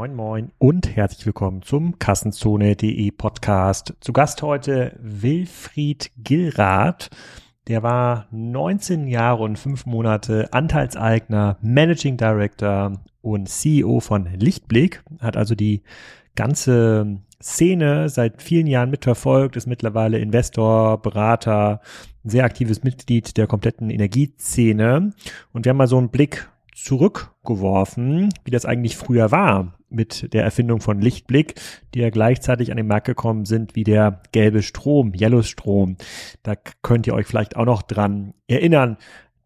Moin Moin und herzlich willkommen zum Kassenzone.de Podcast. Zu Gast heute Wilfried Gilrath. Der war 19 Jahre und 5 Monate Anteilseigner, Managing Director und CEO von Lichtblick, hat also die ganze Szene seit vielen Jahren mitverfolgt, ist mittlerweile Investor, Berater, sehr aktives Mitglied der kompletten Energieszene. Und wir haben mal so einen Blick zurückgeworfen, wie das eigentlich früher war mit der Erfindung von Lichtblick, die ja gleichzeitig an den Markt gekommen sind wie der gelbe Strom, Yellow Strom. Da könnt ihr euch vielleicht auch noch dran erinnern.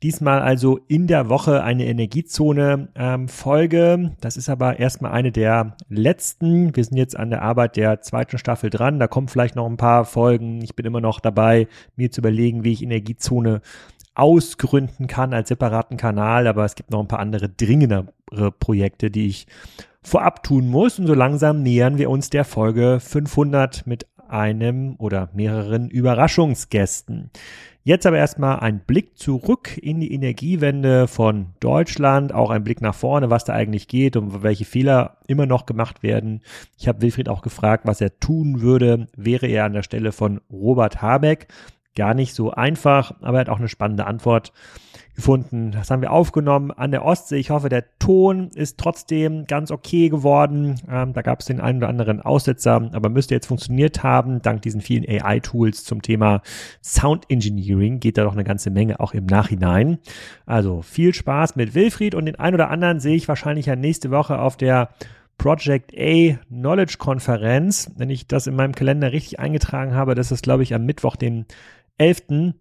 Diesmal also in der Woche eine Energiezone ähm. Das ist aber erstmal eine der letzten. Wir sind jetzt an der Arbeit der zweiten Staffel dran. Da kommen vielleicht noch ein paar Folgen. Ich bin immer noch dabei, mir zu überlegen, wie ich Energiezone ausgründen kann als separaten Kanal. Aber es gibt noch ein paar andere dringendere Projekte, die ich vorab tun muss. Und so langsam nähern wir uns der Folge 500 mit einem oder mehreren Überraschungsgästen. Jetzt aber erstmal ein Blick zurück in die Energiewende von Deutschland, auch ein Blick nach vorne, was da eigentlich geht und welche Fehler immer noch gemacht werden. Ich habe Wilfried auch gefragt, was er tun würde, wäre er an der Stelle von Robert Habeck. Gar nicht so einfach, aber er hat auch eine spannende Antwort gefunden. Das haben wir aufgenommen an der Ostsee. Ich hoffe, der Ton ist trotzdem ganz okay geworden. Ähm, da gab es den einen oder anderen Aussetzer, aber müsste jetzt funktioniert haben. Dank diesen vielen AI-Tools zum Thema Sound Engineering geht da doch eine ganze Menge auch im Nachhinein. Also viel Spaß mit Wilfried und den einen oder anderen sehe ich wahrscheinlich ja nächste Woche auf der Project A Knowledge Konferenz. Wenn ich das in meinem Kalender richtig eingetragen habe, das ist, glaube ich, am Mittwoch, den 11.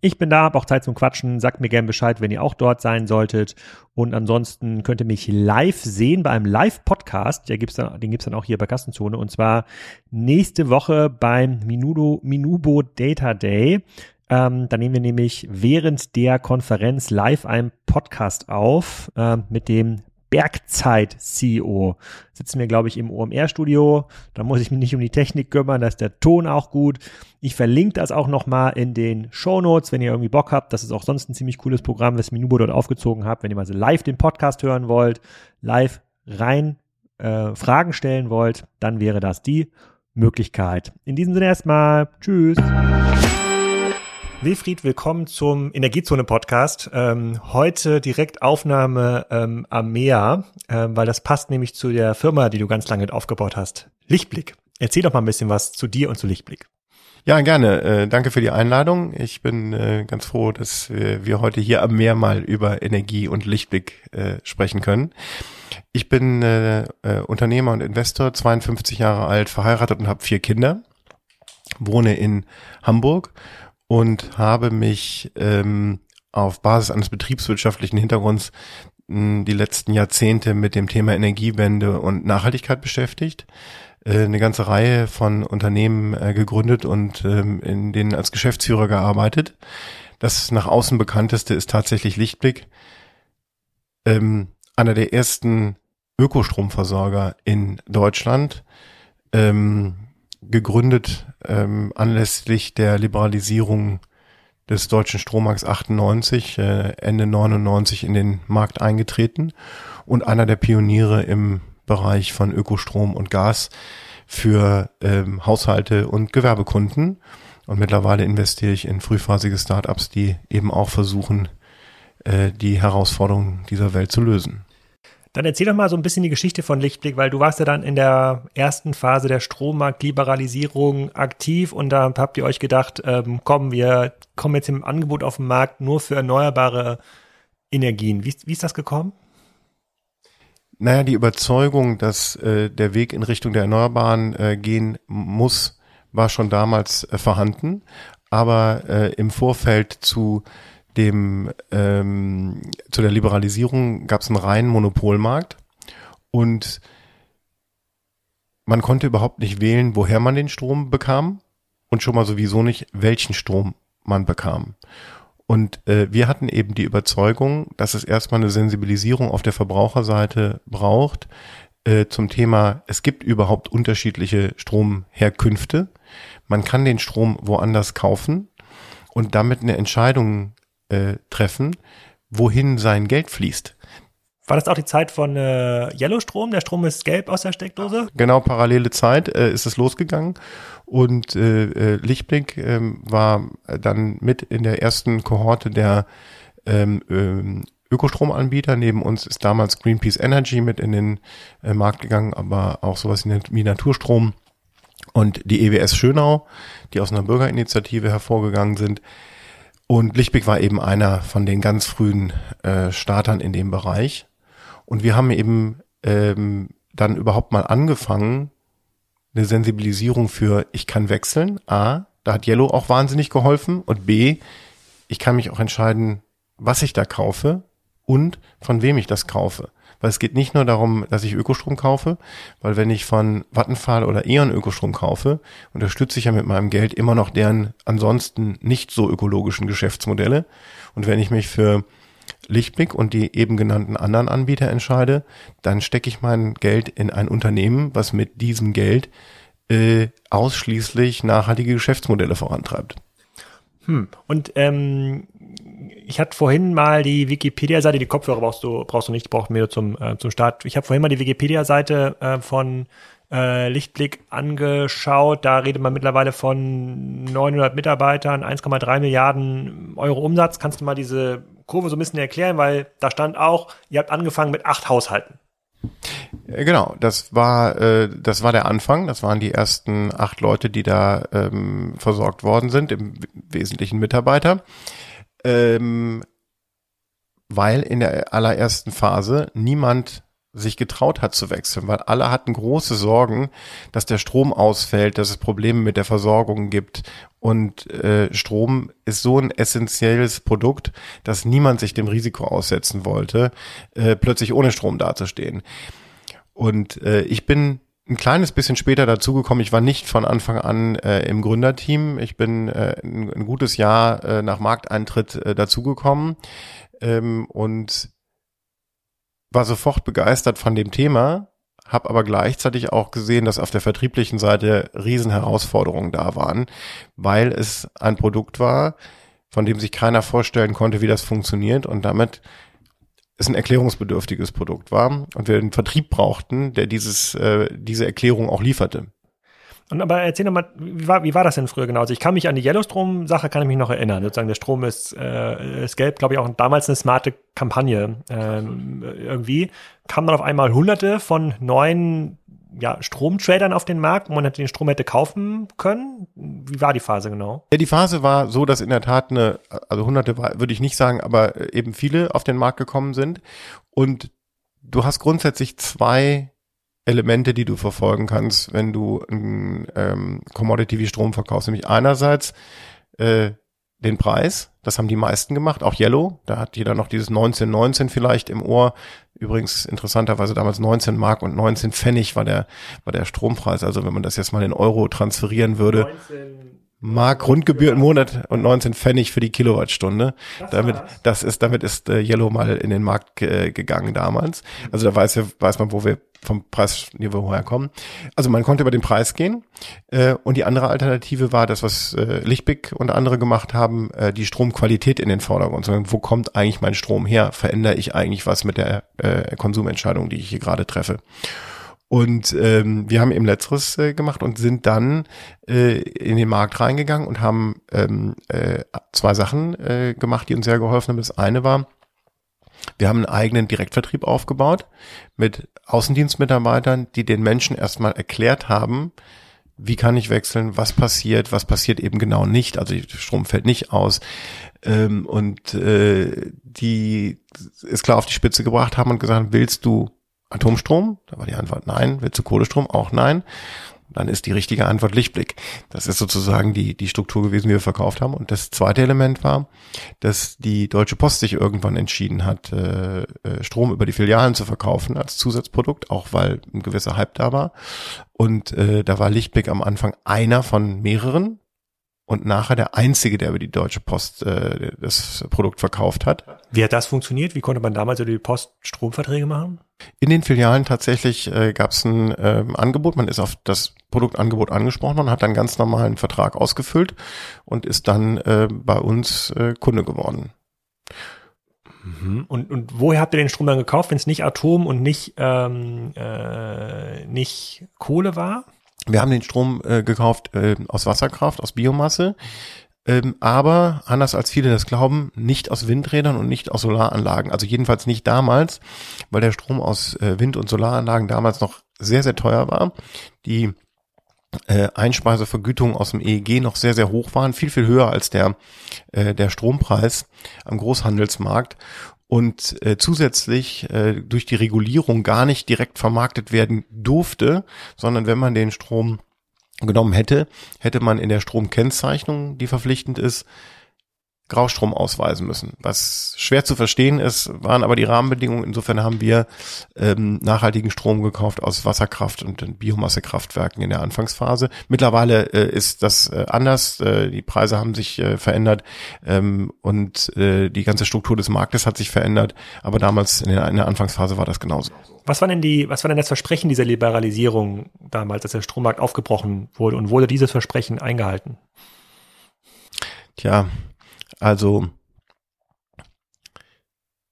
Ich bin da, habe auch Zeit zum Quatschen. Sagt mir gerne Bescheid, wenn ihr auch dort sein solltet. Und ansonsten könnt ihr mich live sehen bei einem Live-Podcast. Den gibt's dann, den gibt's dann auch hier bei Kassenzone. Und zwar nächste Woche beim Minudo, Minubo Data Day. Ähm, da nehmen wir nämlich während der Konferenz live einen Podcast auf äh, mit dem Bergzeit-CEO. Sitzen wir, glaube ich, im OMR-Studio. Da muss ich mich nicht um die Technik kümmern, da ist der Ton auch gut. Ich verlinke das auch nochmal in den Show Notes, wenn ihr irgendwie Bock habt. Das ist auch sonst ein ziemlich cooles Programm, was Minubo dort aufgezogen hat. Wenn ihr mal so live den Podcast hören wollt, live rein äh, Fragen stellen wollt, dann wäre das die Möglichkeit. In diesem Sinne erstmal. Tschüss. Wilfried, willkommen zum Energiezone-Podcast. Ähm, heute direkt Aufnahme ähm, am Meer, ähm, weil das passt nämlich zu der Firma, die du ganz lange aufgebaut hast. Lichtblick. Erzähl doch mal ein bisschen was zu dir und zu Lichtblick. Ja, gerne. Äh, danke für die Einladung. Ich bin äh, ganz froh, dass äh, wir heute hier am Meer mal über Energie und Lichtblick äh, sprechen können. Ich bin äh, äh, Unternehmer und Investor, 52 Jahre alt, verheiratet und habe vier Kinder, wohne in Hamburg und habe mich ähm, auf Basis eines betriebswirtschaftlichen Hintergrunds mh, die letzten Jahrzehnte mit dem Thema Energiewende und Nachhaltigkeit beschäftigt äh, eine ganze Reihe von Unternehmen äh, gegründet und ähm, in denen als Geschäftsführer gearbeitet. Das nach außen bekannteste ist tatsächlich Lichtblick, ähm, einer der ersten Ökostromversorger in Deutschland. Ähm, gegründet ähm, anlässlich der Liberalisierung des deutschen Strommarkts 98, äh, Ende 99 in den Markt eingetreten und einer der Pioniere im Bereich von Ökostrom und Gas für ähm, Haushalte und Gewerbekunden. Und mittlerweile investiere ich in frühphasige Startups, die eben auch versuchen, äh, die Herausforderungen dieser Welt zu lösen. Dann erzähl doch mal so ein bisschen die Geschichte von Lichtblick, weil du warst ja dann in der ersten Phase der Strommarktliberalisierung aktiv und da habt ihr euch gedacht, ähm, komm, wir kommen jetzt im Angebot auf den Markt nur für erneuerbare Energien. Wie, wie ist das gekommen? Naja, die Überzeugung, dass äh, der Weg in Richtung der Erneuerbaren äh, gehen muss, war schon damals äh, vorhanden. Aber äh, im Vorfeld zu dem ähm, zu der Liberalisierung gab es einen reinen Monopolmarkt und man konnte überhaupt nicht wählen, woher man den Strom bekam und schon mal sowieso nicht, welchen Strom man bekam. Und äh, wir hatten eben die Überzeugung, dass es erstmal eine Sensibilisierung auf der Verbraucherseite braucht äh, zum Thema, es gibt überhaupt unterschiedliche Stromherkünfte. Man kann den Strom woanders kaufen und damit eine Entscheidung äh, treffen, wohin sein Geld fließt. War das auch die Zeit von äh, Yellow-Strom? Der Strom ist gelb aus der Steckdose? Genau, parallele Zeit äh, ist es losgegangen. Und äh, äh, Lichtblick äh, war dann mit in der ersten Kohorte der ähm, ähm, Ökostromanbieter. Neben uns ist damals Greenpeace Energy mit in den äh, Markt gegangen, aber auch sowas wie Naturstrom und die EWS Schönau, die aus einer Bürgerinitiative hervorgegangen sind. Und Lichtblick war eben einer von den ganz frühen äh, Startern in dem Bereich. Und wir haben eben ähm, dann überhaupt mal angefangen, eine Sensibilisierung für ich kann wechseln. A, da hat Yellow auch wahnsinnig geholfen. Und B, ich kann mich auch entscheiden, was ich da kaufe und von wem ich das kaufe. Weil es geht nicht nur darum, dass ich Ökostrom kaufe, weil wenn ich von Vattenfall oder E.ON Ökostrom kaufe, unterstütze ich ja mit meinem Geld immer noch deren ansonsten nicht so ökologischen Geschäftsmodelle. Und wenn ich mich für Lichtblick und die eben genannten anderen Anbieter entscheide, dann stecke ich mein Geld in ein Unternehmen, was mit diesem Geld äh, ausschließlich nachhaltige Geschäftsmodelle vorantreibt. Hm. Und ähm, ich hatte vorhin mal die Wikipedia-Seite, die Kopfhörer brauchst du, brauchst du nicht, braucht mir zum, äh, zum Start. Ich habe vorhin mal die Wikipedia-Seite äh, von äh, Lichtblick angeschaut. Da redet man mittlerweile von 900 Mitarbeitern, 1,3 Milliarden Euro Umsatz. Kannst du mal diese Kurve so ein bisschen erklären? Weil da stand auch, ihr habt angefangen mit acht Haushalten. Äh, genau, das war äh, das war der Anfang. Das waren die ersten acht Leute, die da ähm, versorgt worden sind, im Wesentlichen Mitarbeiter ähm, weil in der allerersten Phase niemand sich getraut hat zu wechseln, weil alle hatten große Sorgen, dass der Strom ausfällt, dass es Probleme mit der Versorgung gibt. Und äh, Strom ist so ein essentielles Produkt, dass niemand sich dem Risiko aussetzen wollte, äh, plötzlich ohne Strom dazustehen. Und äh, ich bin ein kleines bisschen später dazugekommen. Ich war nicht von Anfang an äh, im Gründerteam. Ich bin äh, ein, ein, gutes Jahr äh, nach Markteintritt äh, dazugekommen ähm, und war sofort begeistert von dem Thema, habe aber gleichzeitig auch gesehen, dass auf der vertrieblichen Seite Riesenherausforderungen da waren, weil es ein Produkt war, von dem sich keiner vorstellen konnte, wie das funktioniert und damit es ein erklärungsbedürftiges Produkt war und wir einen Vertrieb brauchten, der dieses, äh, diese Erklärung auch lieferte. Und aber erzähl doch mal, wie war, wie war das denn früher genau? Also ich kann mich an die Yellowstrom-Sache kann ich mich noch erinnern. Sozusagen der Strom ist, äh, ist gelb, glaube ich, auch damals eine smarte Kampagne. Ähm, irgendwie kamen dann auf einmal hunderte von neuen ja, Stromtradern auf den Markt, wo man den Strom hätte kaufen können. Wie war die Phase genau? Ja, die Phase war so, dass in der Tat eine, also hunderte würde ich nicht sagen, aber eben viele auf den Markt gekommen sind. Und du hast grundsätzlich zwei Elemente, die du verfolgen kannst, wenn du ein ähm, Commodity wie Strom verkaufst. Nämlich einerseits äh, den Preis, das haben die meisten gemacht, auch Yellow, da hat jeder noch dieses 1919 vielleicht im Ohr. Übrigens interessanterweise damals 19 Mark und 19 Pfennig war der, war der Strompreis. Also wenn man das jetzt mal in Euro transferieren würde. 19 Mark Grundgebühr im Monat und 19 Pfennig für die Kilowattstunde. Das damit, das ist, damit ist äh, Yellow mal in den Markt äh, gegangen damals. Also da weiß, weiß man, wo wir vom Preisniveau herkommen. Also man konnte über den Preis gehen. Äh, und die andere Alternative war das, was äh, Lichtblick und andere gemacht haben, äh, die Stromqualität in den Vordergrund. Sondern wo kommt eigentlich mein Strom her? Verändere ich eigentlich was mit der äh, Konsumentscheidung, die ich hier gerade treffe? Und ähm, wir haben eben letzteres äh, gemacht und sind dann äh, in den Markt reingegangen und haben ähm, äh, zwei Sachen äh, gemacht, die uns sehr geholfen haben. Das eine war, wir haben einen eigenen Direktvertrieb aufgebaut mit Außendienstmitarbeitern, die den Menschen erstmal erklärt haben, wie kann ich wechseln, was passiert, was passiert eben genau nicht, also Strom fällt nicht aus ähm, und äh, die ist klar auf die Spitze gebracht haben und gesagt, willst du Atomstrom? Da war die Antwort nein. Willst du Kohlestrom? Auch nein. Dann ist die richtige Antwort Lichtblick. Das ist sozusagen die, die Struktur gewesen, die wir verkauft haben. Und das zweite Element war, dass die Deutsche Post sich irgendwann entschieden hat, äh, äh, Strom über die Filialen zu verkaufen als Zusatzprodukt, auch weil ein gewisser Hype da war. Und äh, da war Lichtblick am Anfang einer von mehreren und nachher der einzige, der über die Deutsche Post äh, das Produkt verkauft hat. Wie hat das funktioniert? Wie konnte man damals über die Post Stromverträge machen? In den Filialen tatsächlich äh, gab es ein äh, Angebot. Man ist auf das Produktangebot angesprochen und hat dann ganz normalen Vertrag ausgefüllt und ist dann äh, bei uns äh, Kunde geworden. Mhm. Und, und woher habt ihr den Strom dann gekauft, wenn es nicht Atom und nicht, ähm, äh, nicht Kohle war? Wir haben den Strom äh, gekauft äh, aus Wasserkraft, aus Biomasse, ähm, aber anders als viele das glauben, nicht aus Windrädern und nicht aus Solaranlagen. Also jedenfalls nicht damals, weil der Strom aus äh, Wind- und Solaranlagen damals noch sehr, sehr teuer war. Die äh, Einspeisevergütungen aus dem EEG noch sehr, sehr hoch waren, viel, viel höher als der, äh, der Strompreis am Großhandelsmarkt und äh, zusätzlich äh, durch die Regulierung gar nicht direkt vermarktet werden durfte, sondern wenn man den Strom genommen hätte, hätte man in der Stromkennzeichnung, die verpflichtend ist, Graustrom ausweisen müssen. Was schwer zu verstehen ist, waren aber die Rahmenbedingungen. Insofern haben wir ähm, nachhaltigen Strom gekauft aus Wasserkraft und Biomassekraftwerken in der Anfangsphase. Mittlerweile äh, ist das äh, anders. Äh, die Preise haben sich äh, verändert ähm, und äh, die ganze Struktur des Marktes hat sich verändert. Aber damals in der, in der Anfangsphase war das genauso. Was war denn die, was war denn das Versprechen dieser Liberalisierung damals, als der Strommarkt aufgebrochen wurde und wurde dieses Versprechen eingehalten? Tja, also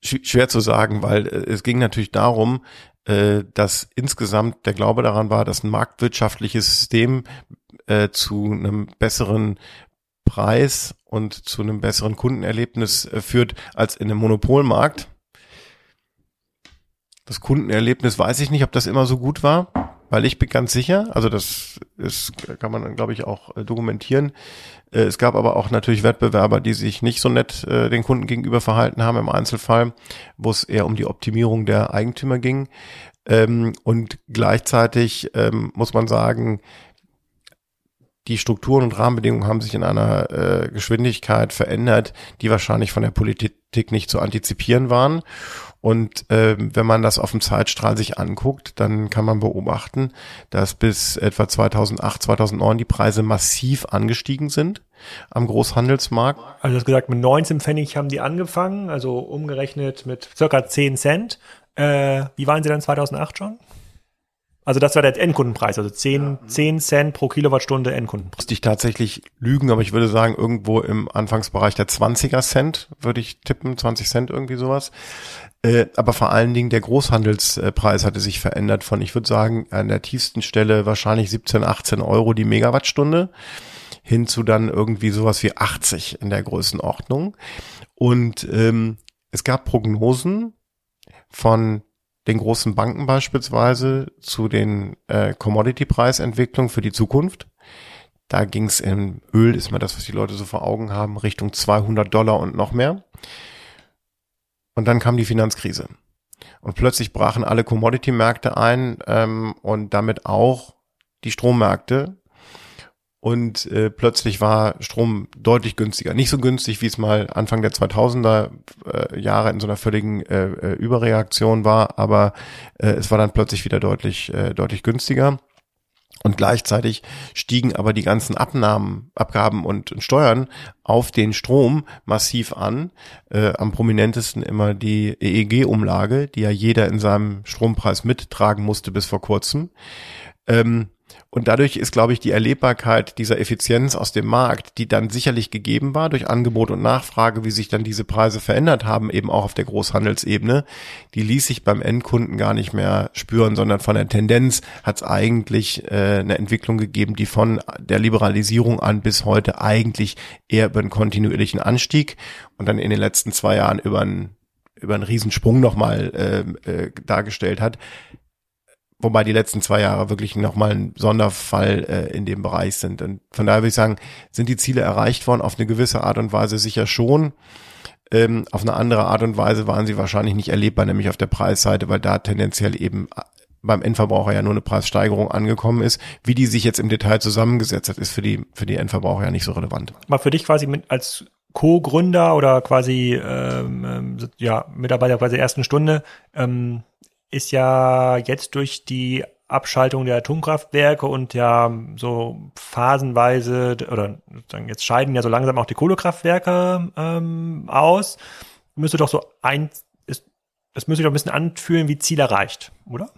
schwer zu sagen, weil äh, es ging natürlich darum, äh, dass insgesamt der Glaube daran war, dass ein marktwirtschaftliches System äh, zu einem besseren Preis und zu einem besseren Kundenerlebnis führt als in einem Monopolmarkt. Das Kundenerlebnis weiß ich nicht, ob das immer so gut war, weil ich bin ganz sicher, also das ist, kann man, glaube ich, auch dokumentieren, äh, es gab aber auch natürlich Wettbewerber, die sich nicht so nett äh, den Kunden gegenüber verhalten haben im Einzelfall, wo es eher um die Optimierung der Eigentümer ging. Ähm, und gleichzeitig ähm, muss man sagen, die Strukturen und Rahmenbedingungen haben sich in einer äh, Geschwindigkeit verändert, die wahrscheinlich von der Politik nicht zu antizipieren waren. Und äh, wenn man das auf dem Zeitstrahl sich anguckt, dann kann man beobachten, dass bis etwa 2008, 2009 die Preise massiv angestiegen sind am Großhandelsmarkt. Also du hast gesagt, mit 19 Pfennig haben die angefangen, also umgerechnet mit circa 10 Cent. Äh, wie waren sie dann 2008 schon? Also das war der Endkundenpreis, also 10, 10 Cent pro Kilowattstunde Endkundenpreis. Ich tatsächlich lügen, aber ich würde sagen, irgendwo im Anfangsbereich der 20er Cent würde ich tippen, 20 Cent irgendwie sowas. Äh, aber vor allen Dingen der Großhandelspreis hatte sich verändert von, ich würde sagen, an der tiefsten Stelle wahrscheinlich 17, 18 Euro die Megawattstunde hin zu dann irgendwie sowas wie 80 in der Größenordnung. Und ähm, es gab Prognosen von den großen Banken beispielsweise zu den äh, Commodity-Preisentwicklungen für die Zukunft. Da ging es im Öl, ist mal das, was die Leute so vor Augen haben, Richtung 200 Dollar und noch mehr. Und dann kam die Finanzkrise. Und plötzlich brachen alle Commodity-Märkte ein ähm, und damit auch die Strommärkte. Und äh, plötzlich war Strom deutlich günstiger. Nicht so günstig, wie es mal Anfang der 2000er äh, Jahre in so einer völligen äh, äh, Überreaktion war, aber äh, es war dann plötzlich wieder deutlich, äh, deutlich günstiger. Und gleichzeitig stiegen aber die ganzen Abnahmen, Abgaben und, Steuern auf den Strom massiv an. Äh, am prominentesten immer die EEG-Umlage, die ja jeder in seinem Strompreis mittragen musste bis vor kurzem. Ähm, und dadurch ist, glaube ich, die Erlebbarkeit dieser Effizienz aus dem Markt, die dann sicherlich gegeben war durch Angebot und Nachfrage, wie sich dann diese Preise verändert haben, eben auch auf der Großhandelsebene, die ließ sich beim Endkunden gar nicht mehr spüren, sondern von der Tendenz hat es eigentlich äh, eine Entwicklung gegeben, die von der Liberalisierung an bis heute eigentlich eher über einen kontinuierlichen Anstieg und dann in den letzten zwei Jahren über einen über einen Riesensprung nochmal äh, äh, dargestellt hat wobei die letzten zwei Jahre wirklich nochmal ein Sonderfall äh, in dem Bereich sind. Und von daher würde ich sagen, sind die Ziele erreicht worden auf eine gewisse Art und Weise sicher schon. Ähm, auf eine andere Art und Weise waren sie wahrscheinlich nicht erlebbar, nämlich auf der Preisseite, weil da tendenziell eben beim Endverbraucher ja nur eine Preissteigerung angekommen ist. Wie die sich jetzt im Detail zusammengesetzt hat, ist für die, für die Endverbraucher ja nicht so relevant. Mal für dich quasi mit, als Co-Gründer oder quasi ähm, ähm ja, Mitarbeiter quasi der ersten Stunde, ähm, ist ja jetzt durch die Abschaltung der Atomkraftwerke und ja so phasenweise oder sagen jetzt scheiden ja so langsam auch die Kohlekraftwerke ähm, aus. Müsste doch so ein, das müsste doch ein bisschen anfühlen wie Ziel erreicht, oder?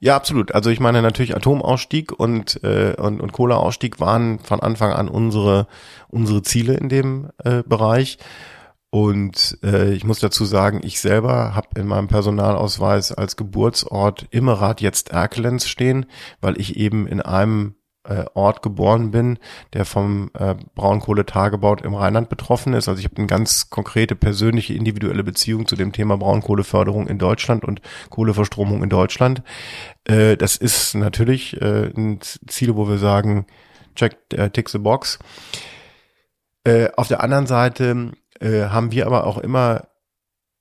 Ja, absolut. Also ich meine natürlich Atomausstieg und äh, und, und Kohleausstieg waren von Anfang an unsere unsere Ziele in dem äh, Bereich. Und äh, ich muss dazu sagen, ich selber habe in meinem Personalausweis als Geburtsort Immerath jetzt Erkelenz stehen, weil ich eben in einem äh, Ort geboren bin, der vom äh, Braunkohletagebau im Rheinland betroffen ist. Also ich habe eine ganz konkrete persönliche individuelle Beziehung zu dem Thema Braunkohleförderung in Deutschland und Kohleverstromung in Deutschland. Äh, das ist natürlich äh, ein Ziel, wo wir sagen, check, äh, tick the box. Äh, auf der anderen Seite äh, haben wir aber auch immer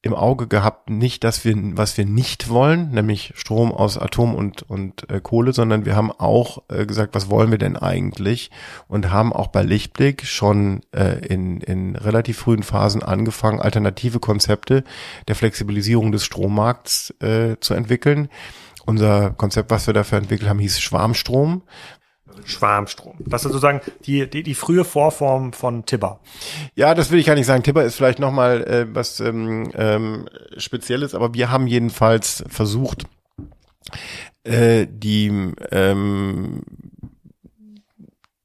im Auge gehabt, nicht, dass wir, was wir nicht wollen, nämlich Strom aus Atom und, und äh, Kohle, sondern wir haben auch äh, gesagt, was wollen wir denn eigentlich? Und haben auch bei Lichtblick schon äh, in, in relativ frühen Phasen angefangen, alternative Konzepte der Flexibilisierung des Strommarkts äh, zu entwickeln. Unser Konzept, was wir dafür entwickelt haben, hieß Schwarmstrom, Schwarmstrom. Das ist sozusagen die, die, die frühe Vorform von Tibber. Ja, das will ich gar nicht sagen. Tibber ist vielleicht nochmal äh, was ähm, ähm, Spezielles, aber wir haben jedenfalls versucht, äh, die ähm,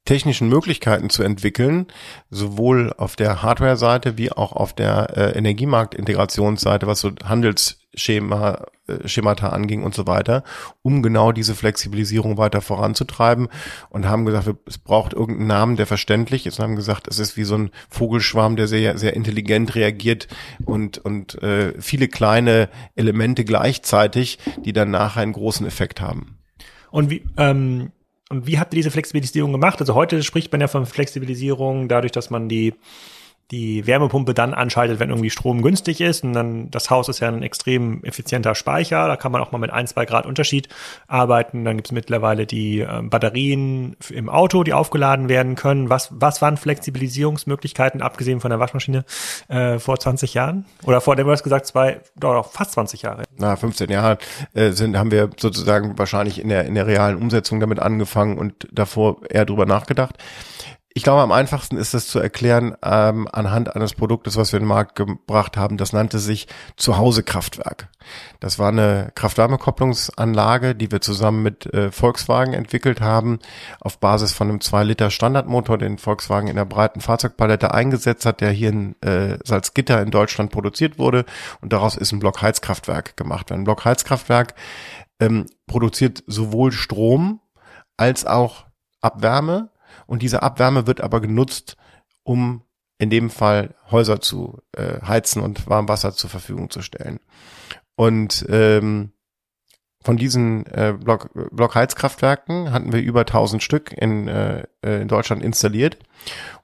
technischen Möglichkeiten zu entwickeln, sowohl auf der Hardware-Seite wie auch auf der äh, Energiemarktintegrationsseite, was so Handelsschema, Schemata anging und so weiter, um genau diese Flexibilisierung weiter voranzutreiben und haben gesagt, es braucht irgendeinen Namen, der verständlich ist und haben gesagt, es ist wie so ein Vogelschwarm, der sehr, sehr intelligent reagiert und, und äh, viele kleine Elemente gleichzeitig, die dann nachher einen großen Effekt haben. Und wie, ähm und wie habt ihr diese Flexibilisierung gemacht? Also heute spricht man ja von Flexibilisierung dadurch, dass man die die Wärmepumpe dann anschaltet, wenn irgendwie Strom günstig ist. Und dann das Haus ist ja ein extrem effizienter Speicher. Da kann man auch mal mit ein, zwei Grad Unterschied arbeiten. Dann gibt es mittlerweile die äh, Batterien im Auto, die aufgeladen werden können. Was, was waren Flexibilisierungsmöglichkeiten, abgesehen von der Waschmaschine, äh, vor 20 Jahren? Oder vor dem, du hast gesagt, zwei, doch, fast 20 Jahre. Na, 15 Jahre äh, sind, haben wir sozusagen wahrscheinlich in der, in der realen Umsetzung damit angefangen und davor eher drüber nachgedacht. Ich glaube, am einfachsten ist es zu erklären ähm, anhand eines Produktes, was wir in den Markt gebracht haben. Das nannte sich Zuhause-Kraftwerk. Das war eine Kraft-Wärme-Kopplungsanlage, die wir zusammen mit äh, Volkswagen entwickelt haben, auf Basis von einem 2-Liter-Standardmotor, den Volkswagen in der breiten Fahrzeugpalette eingesetzt hat, der hier in äh, Salzgitter in Deutschland produziert wurde. Und daraus ist ein Blockheizkraftwerk gemacht. Ein Blockheizkraftwerk ähm, produziert sowohl Strom als auch Abwärme und diese Abwärme wird aber genutzt, um in dem Fall Häuser zu äh, heizen und Warmwasser zur Verfügung zu stellen. Und ähm, von diesen äh, Block, Blockheizkraftwerken hatten wir über 1000 Stück in, äh, in Deutschland installiert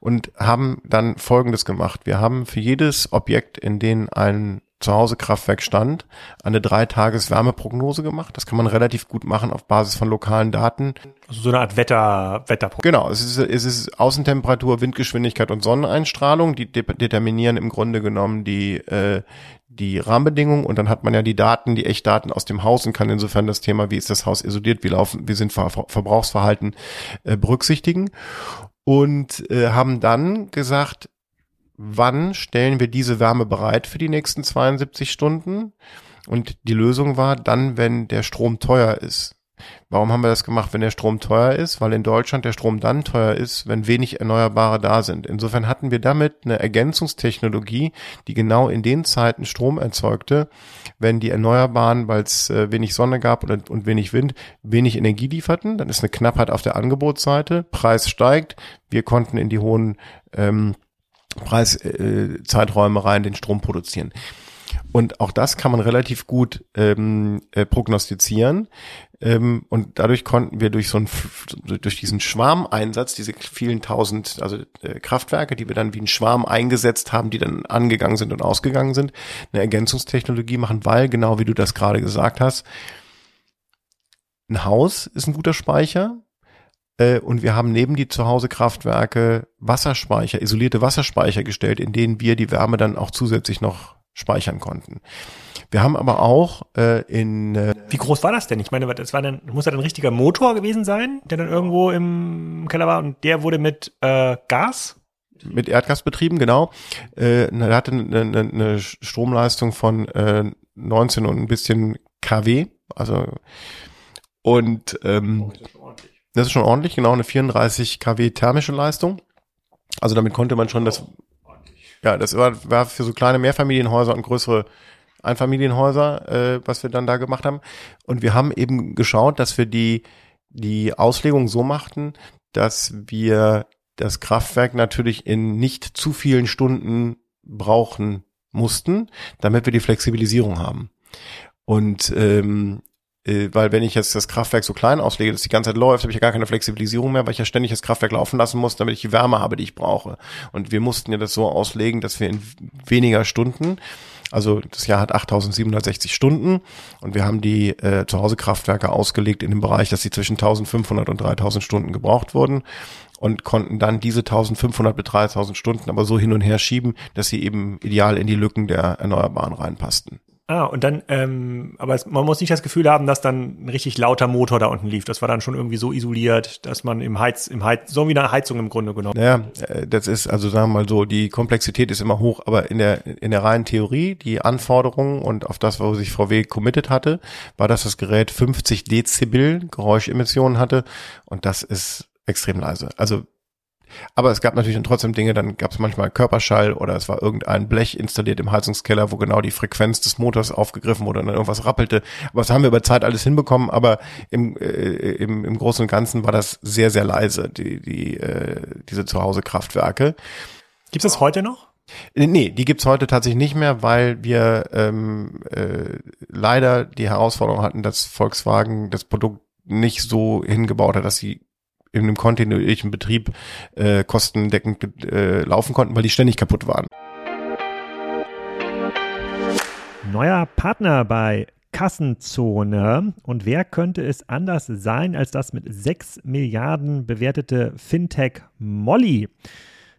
und haben dann Folgendes gemacht. Wir haben für jedes Objekt, in dem ein Zuhause-Kraftwerk stand, eine Drei-Tages-Wärmeprognose gemacht. Das kann man relativ gut machen auf Basis von lokalen Daten. Also so eine Art Wetter, Wetterprognose. Genau, es ist, es ist Außentemperatur, Windgeschwindigkeit und Sonneneinstrahlung, die de determinieren im Grunde genommen die, äh, die Rahmenbedingungen und dann hat man ja die Daten, die Echtdaten aus dem Haus und kann insofern das Thema, wie ist das Haus isoliert, wie laufen, wie sind Ver Verbrauchsverhalten äh, berücksichtigen und äh, haben dann gesagt, wann stellen wir diese Wärme bereit für die nächsten 72 Stunden? Und die Lösung war dann, wenn der Strom teuer ist. Warum haben wir das gemacht, wenn der Strom teuer ist? Weil in Deutschland der Strom dann teuer ist, wenn wenig Erneuerbare da sind. Insofern hatten wir damit eine Ergänzungstechnologie, die genau in den Zeiten Strom erzeugte, wenn die Erneuerbaren, weil es äh, wenig Sonne gab und, und wenig Wind, wenig Energie lieferten. Dann ist eine Knappheit auf der Angebotsseite, Preis steigt, wir konnten in die hohen ähm, Preiszeiträume äh, rein den Strom produzieren. Und auch das kann man relativ gut ähm, äh, prognostizieren. Ähm, und dadurch konnten wir durch so einen, durch diesen Schwarmeinsatz, diese vielen tausend, also äh, Kraftwerke, die wir dann wie ein Schwarm eingesetzt haben, die dann angegangen sind und ausgegangen sind, eine Ergänzungstechnologie machen, weil genau wie du das gerade gesagt hast, ein Haus ist ein guter Speicher, äh, und wir haben neben die Zuhause-Kraftwerke Wasserspeicher, isolierte Wasserspeicher gestellt, in denen wir die Wärme dann auch zusätzlich noch speichern konnten. Wir haben aber auch äh, in äh Wie groß war das denn? Ich meine, das war dann muss ja ein richtiger Motor gewesen sein, der dann irgendwo im Keller war und der wurde mit äh, Gas mit Erdgas betrieben, genau. Äh, er hatte eine, eine, eine Stromleistung von äh, 19 und ein bisschen kW, also und ähm, das ist schon ordentlich, genau eine 34 kW thermische Leistung. Also damit konnte man schon das Ja, das war, war für so kleine Mehrfamilienhäuser und größere Einfamilienhäuser, äh, was wir dann da gemacht haben. Und wir haben eben geschaut, dass wir die, die Auslegung so machten, dass wir das Kraftwerk natürlich in nicht zu vielen Stunden brauchen mussten, damit wir die Flexibilisierung haben. Und ähm, äh, weil wenn ich jetzt das Kraftwerk so klein auslege, dass die ganze Zeit läuft, habe ich ja gar keine Flexibilisierung mehr, weil ich ja ständig das Kraftwerk laufen lassen muss, damit ich die Wärme habe, die ich brauche. Und wir mussten ja das so auslegen, dass wir in weniger Stunden also das Jahr hat 8760 Stunden und wir haben die äh, Zuhause-Kraftwerke ausgelegt in dem Bereich, dass sie zwischen 1500 und 3000 Stunden gebraucht wurden und konnten dann diese 1500 bis 3000 Stunden aber so hin und her schieben, dass sie eben ideal in die Lücken der Erneuerbaren reinpassten. Ah, und dann, ähm, aber es, man muss nicht das Gefühl haben, dass dann ein richtig lauter Motor da unten lief. Das war dann schon irgendwie so isoliert, dass man im Heiz, im Heiz, so wie eine Heizung im Grunde genommen. Ja, äh, das ist, also sagen wir mal so, die Komplexität ist immer hoch, aber in der, in der reinen Theorie, die Anforderungen und auf das, wo sich VW committed hatte, war, dass das Gerät 50 Dezibel Geräuschemissionen hatte und das ist extrem leise. Also aber es gab natürlich dann trotzdem Dinge, dann gab es manchmal Körperschall oder es war irgendein Blech installiert im Heizungskeller, wo genau die Frequenz des Motors aufgegriffen wurde und dann irgendwas rappelte. Aber das haben wir über Zeit alles hinbekommen, aber im, äh, im, im Großen und Ganzen war das sehr, sehr leise, die, die, äh, diese Zuhause-Kraftwerke. Gibt es das heute noch? Äh, nee, die gibt's heute tatsächlich nicht mehr, weil wir ähm, äh, leider die Herausforderung hatten, dass Volkswagen das Produkt nicht so hingebaut hat, dass sie in einem kontinuierlichen Betrieb äh, kostendeckend äh, laufen konnten, weil die ständig kaputt waren. Neuer Partner bei Kassenzone. Und wer könnte es anders sein als das mit 6 Milliarden bewertete Fintech Molly?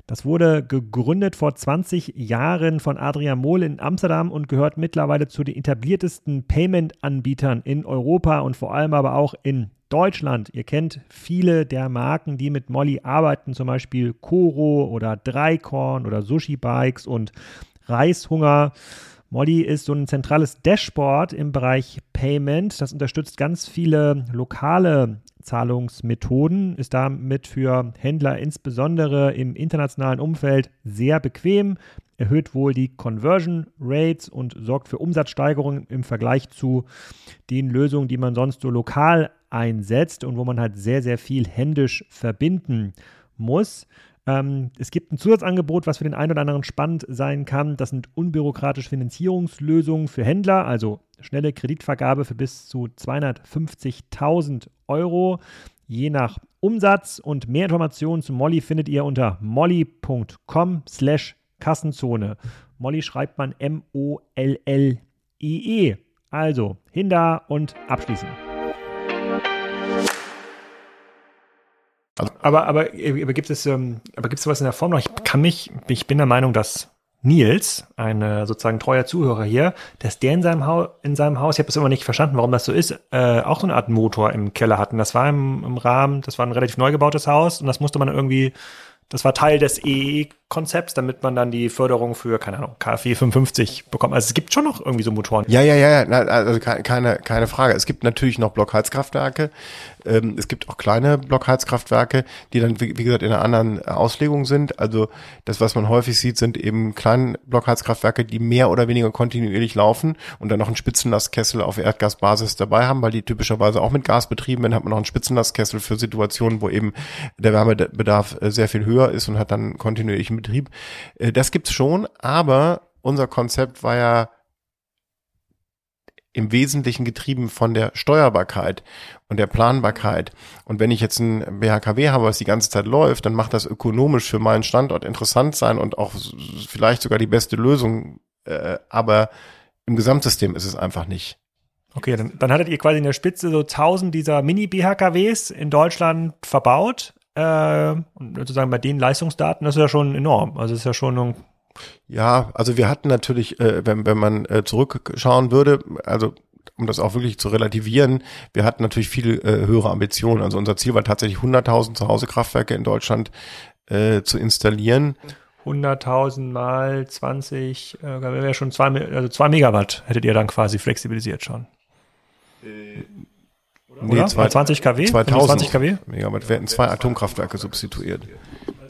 Das wurde gegründet vor 20 Jahren von Adrian Mohl in Amsterdam und gehört mittlerweile zu den etabliertesten Payment-Anbietern in Europa und vor allem aber auch in Deutschland. Ihr kennt viele der Marken, die mit Molly arbeiten, zum Beispiel Koro oder Dreikorn oder Sushi Bikes und Reishunger. Molly ist so ein zentrales Dashboard im Bereich Payment. Das unterstützt ganz viele lokale Zahlungsmethoden, ist damit für Händler insbesondere im internationalen Umfeld sehr bequem, erhöht wohl die Conversion Rates und sorgt für Umsatzsteigerungen im Vergleich zu den Lösungen, die man sonst so lokal einsetzt und wo man halt sehr, sehr viel händisch verbinden muss. Ähm, es gibt ein Zusatzangebot, was für den einen oder anderen spannend sein kann. Das sind unbürokratische Finanzierungslösungen für Händler, also schnelle Kreditvergabe für bis zu 250.000 Euro, je nach Umsatz. Und mehr Informationen zu Molly findet ihr unter molly.com slash Kassenzone. Molly schreibt man M-O-L-L-I-E. -E. Also, hin da und abschließen. Also, aber, aber, aber gibt es, ähm, aber gibt es sowas in der Form noch? Ich kann mich, ich bin der Meinung, dass Nils, ein äh, sozusagen treuer Zuhörer hier, dass der in seinem, Haus, in seinem Haus, ich habe das immer nicht verstanden, warum das so ist, äh, auch so eine Art Motor im Keller hatten. Das war im, im Rahmen, das war ein relativ neu gebautes Haus und das musste man irgendwie, das war Teil des EE-Konzepts, damit man dann die Förderung für, keine Ahnung, KfW 55 bekommt. Also es gibt schon noch irgendwie so Motoren. Ja, ja, ja, also keine, keine Frage. Es gibt natürlich noch Blockheizkraftwerke, ähm, es gibt auch kleine Blockheizkraftwerke, die dann, wie, gesagt, in einer anderen Auslegung sind. Also das, was man häufig sieht, sind eben kleine Blockheizkraftwerke, die mehr oder weniger kontinuierlich auslaufen und dann noch einen Spitzenlastkessel auf Erdgasbasis dabei haben, weil die typischerweise auch mit Gas betrieben werden, hat man noch einen Spitzenlastkessel für Situationen, wo eben der Wärmebedarf äh, sehr viel höher ist und hat dann kontinuierlichen Betrieb. Äh, das gibt's schon, aber unser Konzept war ja im Wesentlichen getrieben von der Steuerbarkeit und der Planbarkeit. Und wenn ich jetzt ein BHKW habe, was die ganze Zeit läuft, dann macht das ökonomisch für meinen Standort interessant sein und auch vielleicht sogar die beste Lösung. Äh, aber im Gesamtsystem ist es einfach nicht. Okay, dann, dann hattet ihr quasi in der Spitze so 1000 dieser Mini-BHKWs in Deutschland verbaut. Äh, und sozusagen bei den Leistungsdaten, das ist ja schon enorm. Also das ist ja schon ein ja, also wir hatten natürlich, äh, wenn, wenn man äh, zurückschauen würde, also um das auch wirklich zu relativieren, wir hatten natürlich viel äh, höhere Ambitionen. Also unser Ziel war tatsächlich 100.000 Zuhause-Kraftwerke in Deutschland äh, zu installieren. 100.000 mal 20, äh, wäre schon zwei, also zwei Megawatt hättet ihr dann quasi flexibilisiert schon. Äh, Nee, zwei, 20 kW? 2000 20 kW? Megawatt, wir hätten zwei Atomkraftwerke substituiert.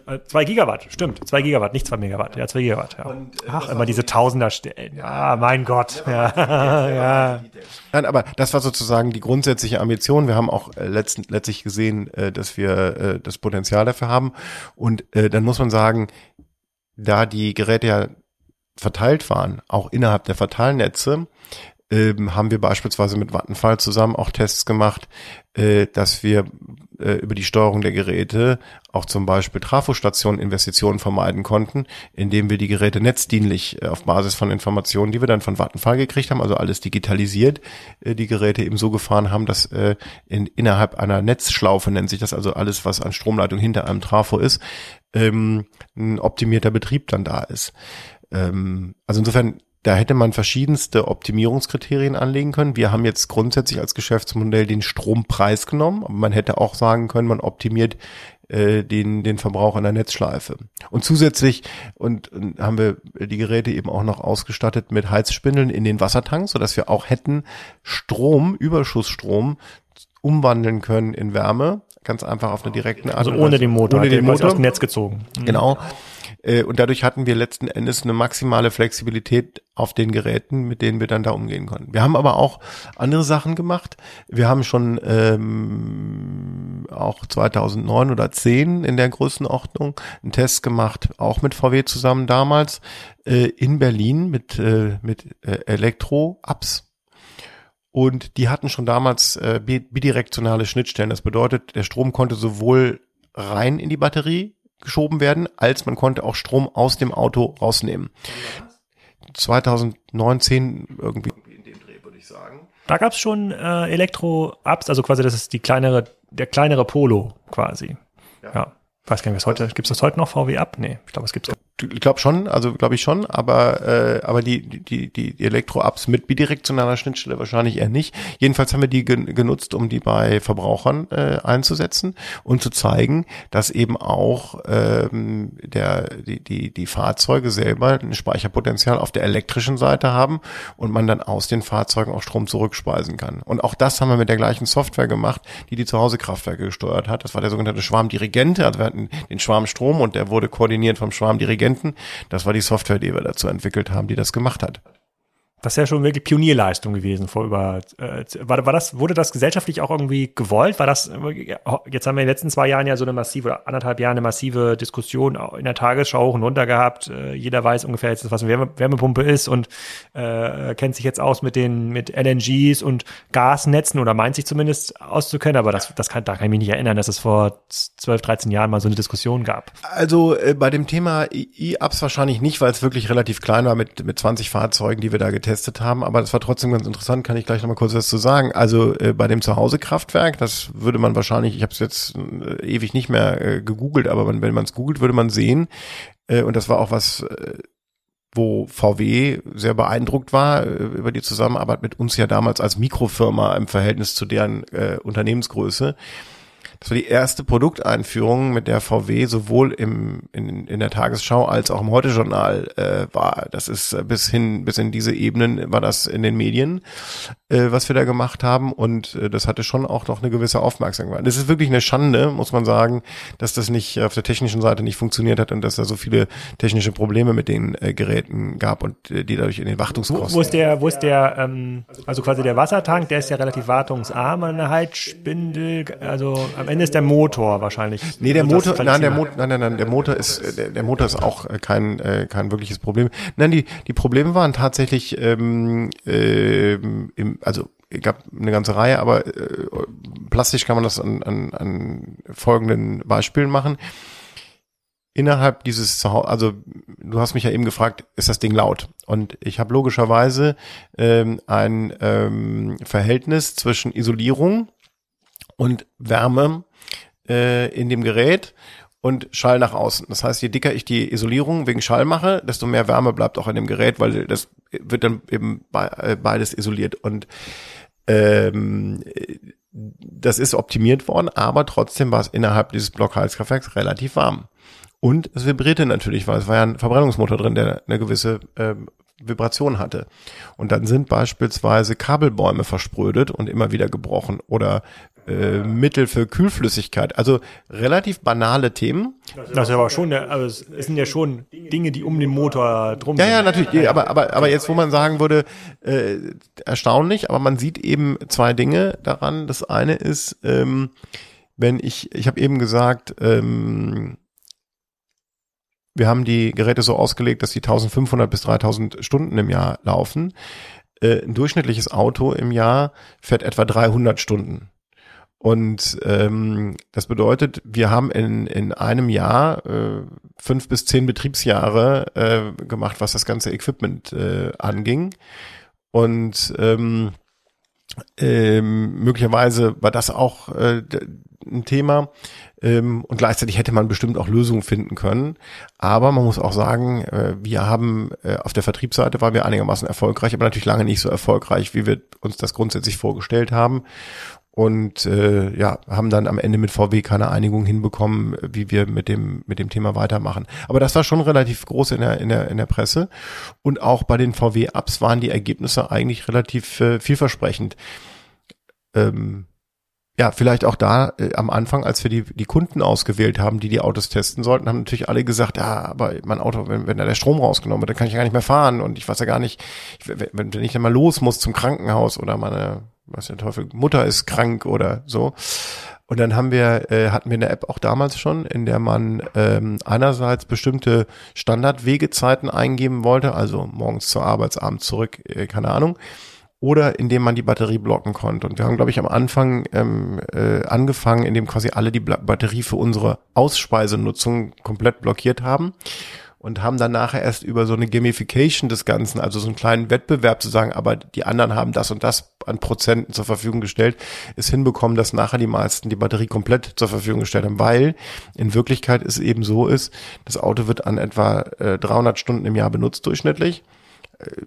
Äh, zwei Gigawatt, stimmt. Zwei Gigawatt, nicht zwei Megawatt. Ja, zwei Gigawatt. Ja. Und, äh, Ach, immer diese Tausenderstellen. Ja, mein Gott. Ja, ja. ja. Nein, aber das war sozusagen die grundsätzliche Ambition. Wir haben auch äh, letzten, letztlich gesehen, äh, dass wir äh, das Potenzial dafür haben. Und äh, dann muss man sagen, da die Geräte ja verteilt waren, auch innerhalb der Verteilnetze, ähm, haben wir beispielsweise mit Vattenfall zusammen auch Tests gemacht, äh, dass wir äh, über die Steuerung der Geräte auch zum Beispiel Trafostationen Investitionen vermeiden konnten, indem wir die Geräte netzdienlich äh, auf Basis von Informationen, die wir dann von Vattenfall gekriegt haben, also alles digitalisiert, äh, die Geräte eben so gefahren haben, dass äh, in, innerhalb einer Netzschlaufe nennt sich das also alles, was an Stromleitung hinter einem Trafo ist, ähm, ein optimierter Betrieb dann da ist. Ähm, also insofern da hätte man verschiedenste Optimierungskriterien anlegen können. Wir haben jetzt grundsätzlich als Geschäftsmodell den Strompreis genommen, aber man hätte auch sagen können, man optimiert äh, den, den Verbrauch in der Netzschleife. Und zusätzlich und, und haben wir die Geräte eben auch noch ausgestattet mit Heizspindeln in den Wassertanks, sodass wir auch hätten Strom, Überschussstrom umwandeln können in Wärme, ganz einfach auf eine direkten Art. Also ohne den Motor, ohne den Motor aus dem Netz gezogen. Genau. Äh, und dadurch hatten wir letzten Endes eine maximale Flexibilität auf den Geräten, mit denen wir dann da umgehen konnten. Wir haben aber auch andere Sachen gemacht. Wir haben schon ähm, auch 2009 oder 10 in der Größenordnung einen Test gemacht, auch mit VW zusammen damals äh, in Berlin mit äh, mit äh, Elektro-Apps. Und die hatten schon damals äh, bidirektionale Schnittstellen. Das bedeutet, der Strom konnte sowohl rein in die Batterie geschoben werden, als man konnte auch Strom aus dem Auto rausnehmen. 2019 irgendwie in dem Dreh, würde ich sagen. Da gab es schon äh, Elektro-Ups, also quasi das ist die kleinere, der kleinere Polo quasi. Ja. ja. Weiß gar nicht, was heute, gibt es das heute noch VW Up? Nee, ich glaube, es gibt es ich glaube schon, also glaube ich schon, aber äh, aber die die die Elektro-Ups mit bidirektionaler Schnittstelle wahrscheinlich eher nicht. Jedenfalls haben wir die gen genutzt, um die bei Verbrauchern äh, einzusetzen und zu zeigen, dass eben auch ähm, der die die die Fahrzeuge selber ein Speicherpotenzial auf der elektrischen Seite haben und man dann aus den Fahrzeugen auch Strom zurückspeisen kann. Und auch das haben wir mit der gleichen Software gemacht, die die Zuhause-Kraftwerke gesteuert hat. Das war der sogenannte Schwarmdirigente, also wir hatten den Schwarmstrom und der wurde koordiniert vom Schwarmdirigenten Agenten. Das war die Software, die wir dazu entwickelt haben, die das gemacht hat. Das ist ja schon wirklich Pionierleistung gewesen vor über äh, war, war das wurde das gesellschaftlich auch irgendwie gewollt? War das jetzt haben wir in den letzten zwei Jahren ja so eine massive oder anderthalb Jahre eine massive Diskussion in der Tagesschau hoch und runter gehabt. Äh, jeder weiß ungefähr jetzt, was eine Wärme, Wärmepumpe ist und äh, kennt sich jetzt aus mit den mit LNGs und Gasnetzen oder meint sich zumindest auszukennen. Aber das das kann da kann ich mich nicht erinnern, dass es vor 12, 13 Jahren mal so eine Diskussion gab. Also äh, bei dem Thema E-Ups wahrscheinlich nicht, weil es wirklich relativ klein war mit mit 20 Fahrzeugen, die wir da getestet getestet haben, aber das war trotzdem ganz interessant, kann ich gleich nochmal kurz was zu sagen. Also äh, bei dem Zuhause-Kraftwerk, das würde man wahrscheinlich, ich habe es jetzt äh, ewig nicht mehr äh, gegoogelt, aber man, wenn man es googelt, würde man sehen, äh, und das war auch was, äh, wo VW sehr beeindruckt war äh, über die Zusammenarbeit mit uns ja damals als Mikrofirma im Verhältnis zu deren äh, Unternehmensgröße das war die erste Produkteinführung, mit der VW sowohl im, in, in der Tagesschau als auch im Heute-Journal äh, war. Das ist äh, bis hin, bis in diese Ebenen war das in den Medien, äh, was wir da gemacht haben. Und äh, das hatte schon auch noch eine gewisse Aufmerksamkeit. Das ist wirklich eine Schande, muss man sagen, dass das nicht auf der technischen Seite nicht funktioniert hat und dass da so viele technische Probleme mit den äh, Geräten gab und äh, die dadurch in den Wartungskosten. Wo, wo ist der, wo ist der, ähm, also quasi der Wassertank, der ist ja relativ wartungsarm an der Heizspindel, also am Ende ist der Motor wahrscheinlich. Nee, der Motor, nein, der Motor, nein, nein, nein, der Motor ist, der, der Motor ist auch äh, kein, äh, kein wirkliches Problem. Nein, die, die Probleme waren tatsächlich, ähm, äh, im, also es gab eine ganze Reihe, aber äh, plastisch kann man das an, an, an folgenden Beispielen machen. Innerhalb dieses Zuhause, also du hast mich ja eben gefragt, ist das Ding laut? Und ich habe logischerweise ähm, ein ähm, Verhältnis zwischen Isolierung und Wärme äh, in dem Gerät und Schall nach außen. Das heißt, je dicker ich die Isolierung wegen Schall mache, desto mehr Wärme bleibt auch in dem Gerät, weil das wird dann eben äh, beides isoliert. Und ähm, das ist optimiert worden, aber trotzdem war es innerhalb dieses Blockheizkraftwerks relativ warm. Und es vibrierte natürlich, weil es war ja ein Verbrennungsmotor drin, der eine gewisse äh, Vibration hatte. Und dann sind beispielsweise Kabelbäume versprödet und immer wieder gebrochen oder äh, Mittel für Kühlflüssigkeit. Also relativ banale Themen. Das ist aber schon, also es sind ja schon Dinge, die um den Motor drum ja, sind. Ja, natürlich. Aber, aber, aber jetzt, wo man sagen würde, äh, erstaunlich, aber man sieht eben zwei Dinge daran. Das eine ist, ähm, wenn ich, ich habe eben gesagt, ähm, wir haben die Geräte so ausgelegt, dass die 1500 bis 3000 Stunden im Jahr laufen. Äh, ein durchschnittliches Auto im Jahr fährt etwa 300 Stunden. Und ähm, das bedeutet, wir haben in, in einem Jahr äh, fünf bis zehn Betriebsjahre äh, gemacht, was das ganze Equipment äh, anging. Und ähm, ähm, möglicherweise war das auch äh, ein Thema. Ähm, und gleichzeitig hätte man bestimmt auch Lösungen finden können. Aber man muss auch sagen, äh, wir haben äh, auf der Vertriebsseite waren wir einigermaßen erfolgreich, aber natürlich lange nicht so erfolgreich, wie wir uns das grundsätzlich vorgestellt haben. Und äh, ja, haben dann am Ende mit VW keine Einigung hinbekommen, wie wir mit dem mit dem Thema weitermachen. Aber das war schon relativ groß in der in der in der Presse und auch bei den VW Ups waren die Ergebnisse eigentlich relativ äh, vielversprechend. Ähm, ja, vielleicht auch da äh, am Anfang, als wir die, die Kunden ausgewählt haben, die die Autos testen sollten, haben natürlich alle gesagt, ja, aber mein Auto, wenn, wenn da der Strom rausgenommen wird, dann kann ich ja gar nicht mehr fahren und ich weiß ja gar nicht, wenn, wenn ich dann mal los muss zum Krankenhaus oder meine, was der Teufel, Mutter ist krank oder so. Und dann haben wir, äh, hatten wir eine App auch damals schon, in der man ähm, einerseits bestimmte Standardwegezeiten eingeben wollte, also morgens zur Arbeit, abends zurück, äh, keine Ahnung oder indem man die Batterie blocken konnte. Und wir haben, glaube ich, am Anfang ähm, äh, angefangen, indem quasi alle die Batterie für unsere Ausspeisenutzung komplett blockiert haben und haben dann nachher erst über so eine Gamification des Ganzen, also so einen kleinen Wettbewerb zu sagen, aber die anderen haben das und das an Prozenten zur Verfügung gestellt, ist hinbekommen, dass nachher die meisten die Batterie komplett zur Verfügung gestellt haben, weil in Wirklichkeit es eben so ist, das Auto wird an etwa äh, 300 Stunden im Jahr benutzt durchschnittlich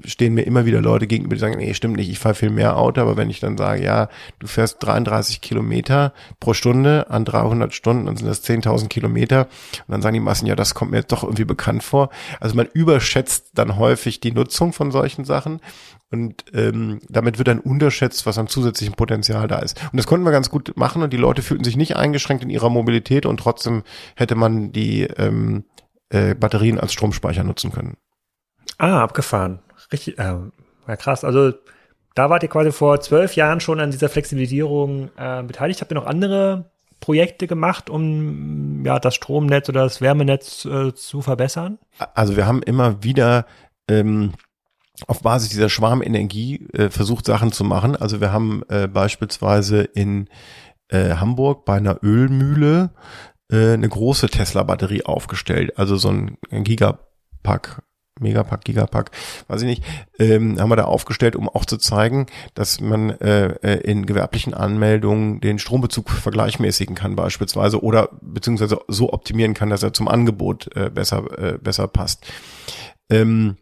stehen mir immer wieder Leute gegenüber, die sagen, nee, stimmt nicht, ich fahre viel mehr Auto, aber wenn ich dann sage, ja, du fährst 33 Kilometer pro Stunde an 300 Stunden, dann sind das 10.000 Kilometer und dann sagen die Massen, ja, das kommt mir jetzt doch irgendwie bekannt vor. Also man überschätzt dann häufig die Nutzung von solchen Sachen und ähm, damit wird dann unterschätzt, was an zusätzlichem Potenzial da ist. Und das konnten wir ganz gut machen und die Leute fühlten sich nicht eingeschränkt in ihrer Mobilität und trotzdem hätte man die ähm, äh, Batterien als Stromspeicher nutzen können. Ah, abgefahren. Richtig, äh, ja, krass. Also da wart ihr quasi vor zwölf Jahren schon an dieser Flexibilisierung äh, beteiligt. Habt ihr noch andere Projekte gemacht, um ja das Stromnetz oder das Wärmenetz äh, zu verbessern? Also wir haben immer wieder ähm, auf Basis dieser Schwarmenergie äh, versucht, Sachen zu machen. Also wir haben äh, beispielsweise in äh, Hamburg bei einer Ölmühle äh, eine große Tesla-Batterie aufgestellt, also so ein Gigapack Megapack, Gigapack, weiß ich nicht, ähm, haben wir da aufgestellt, um auch zu zeigen, dass man äh, äh, in gewerblichen Anmeldungen den Strombezug vergleichmäßigen kann beispielsweise oder beziehungsweise so optimieren kann, dass er zum Angebot äh, besser, äh, besser passt. Ähm,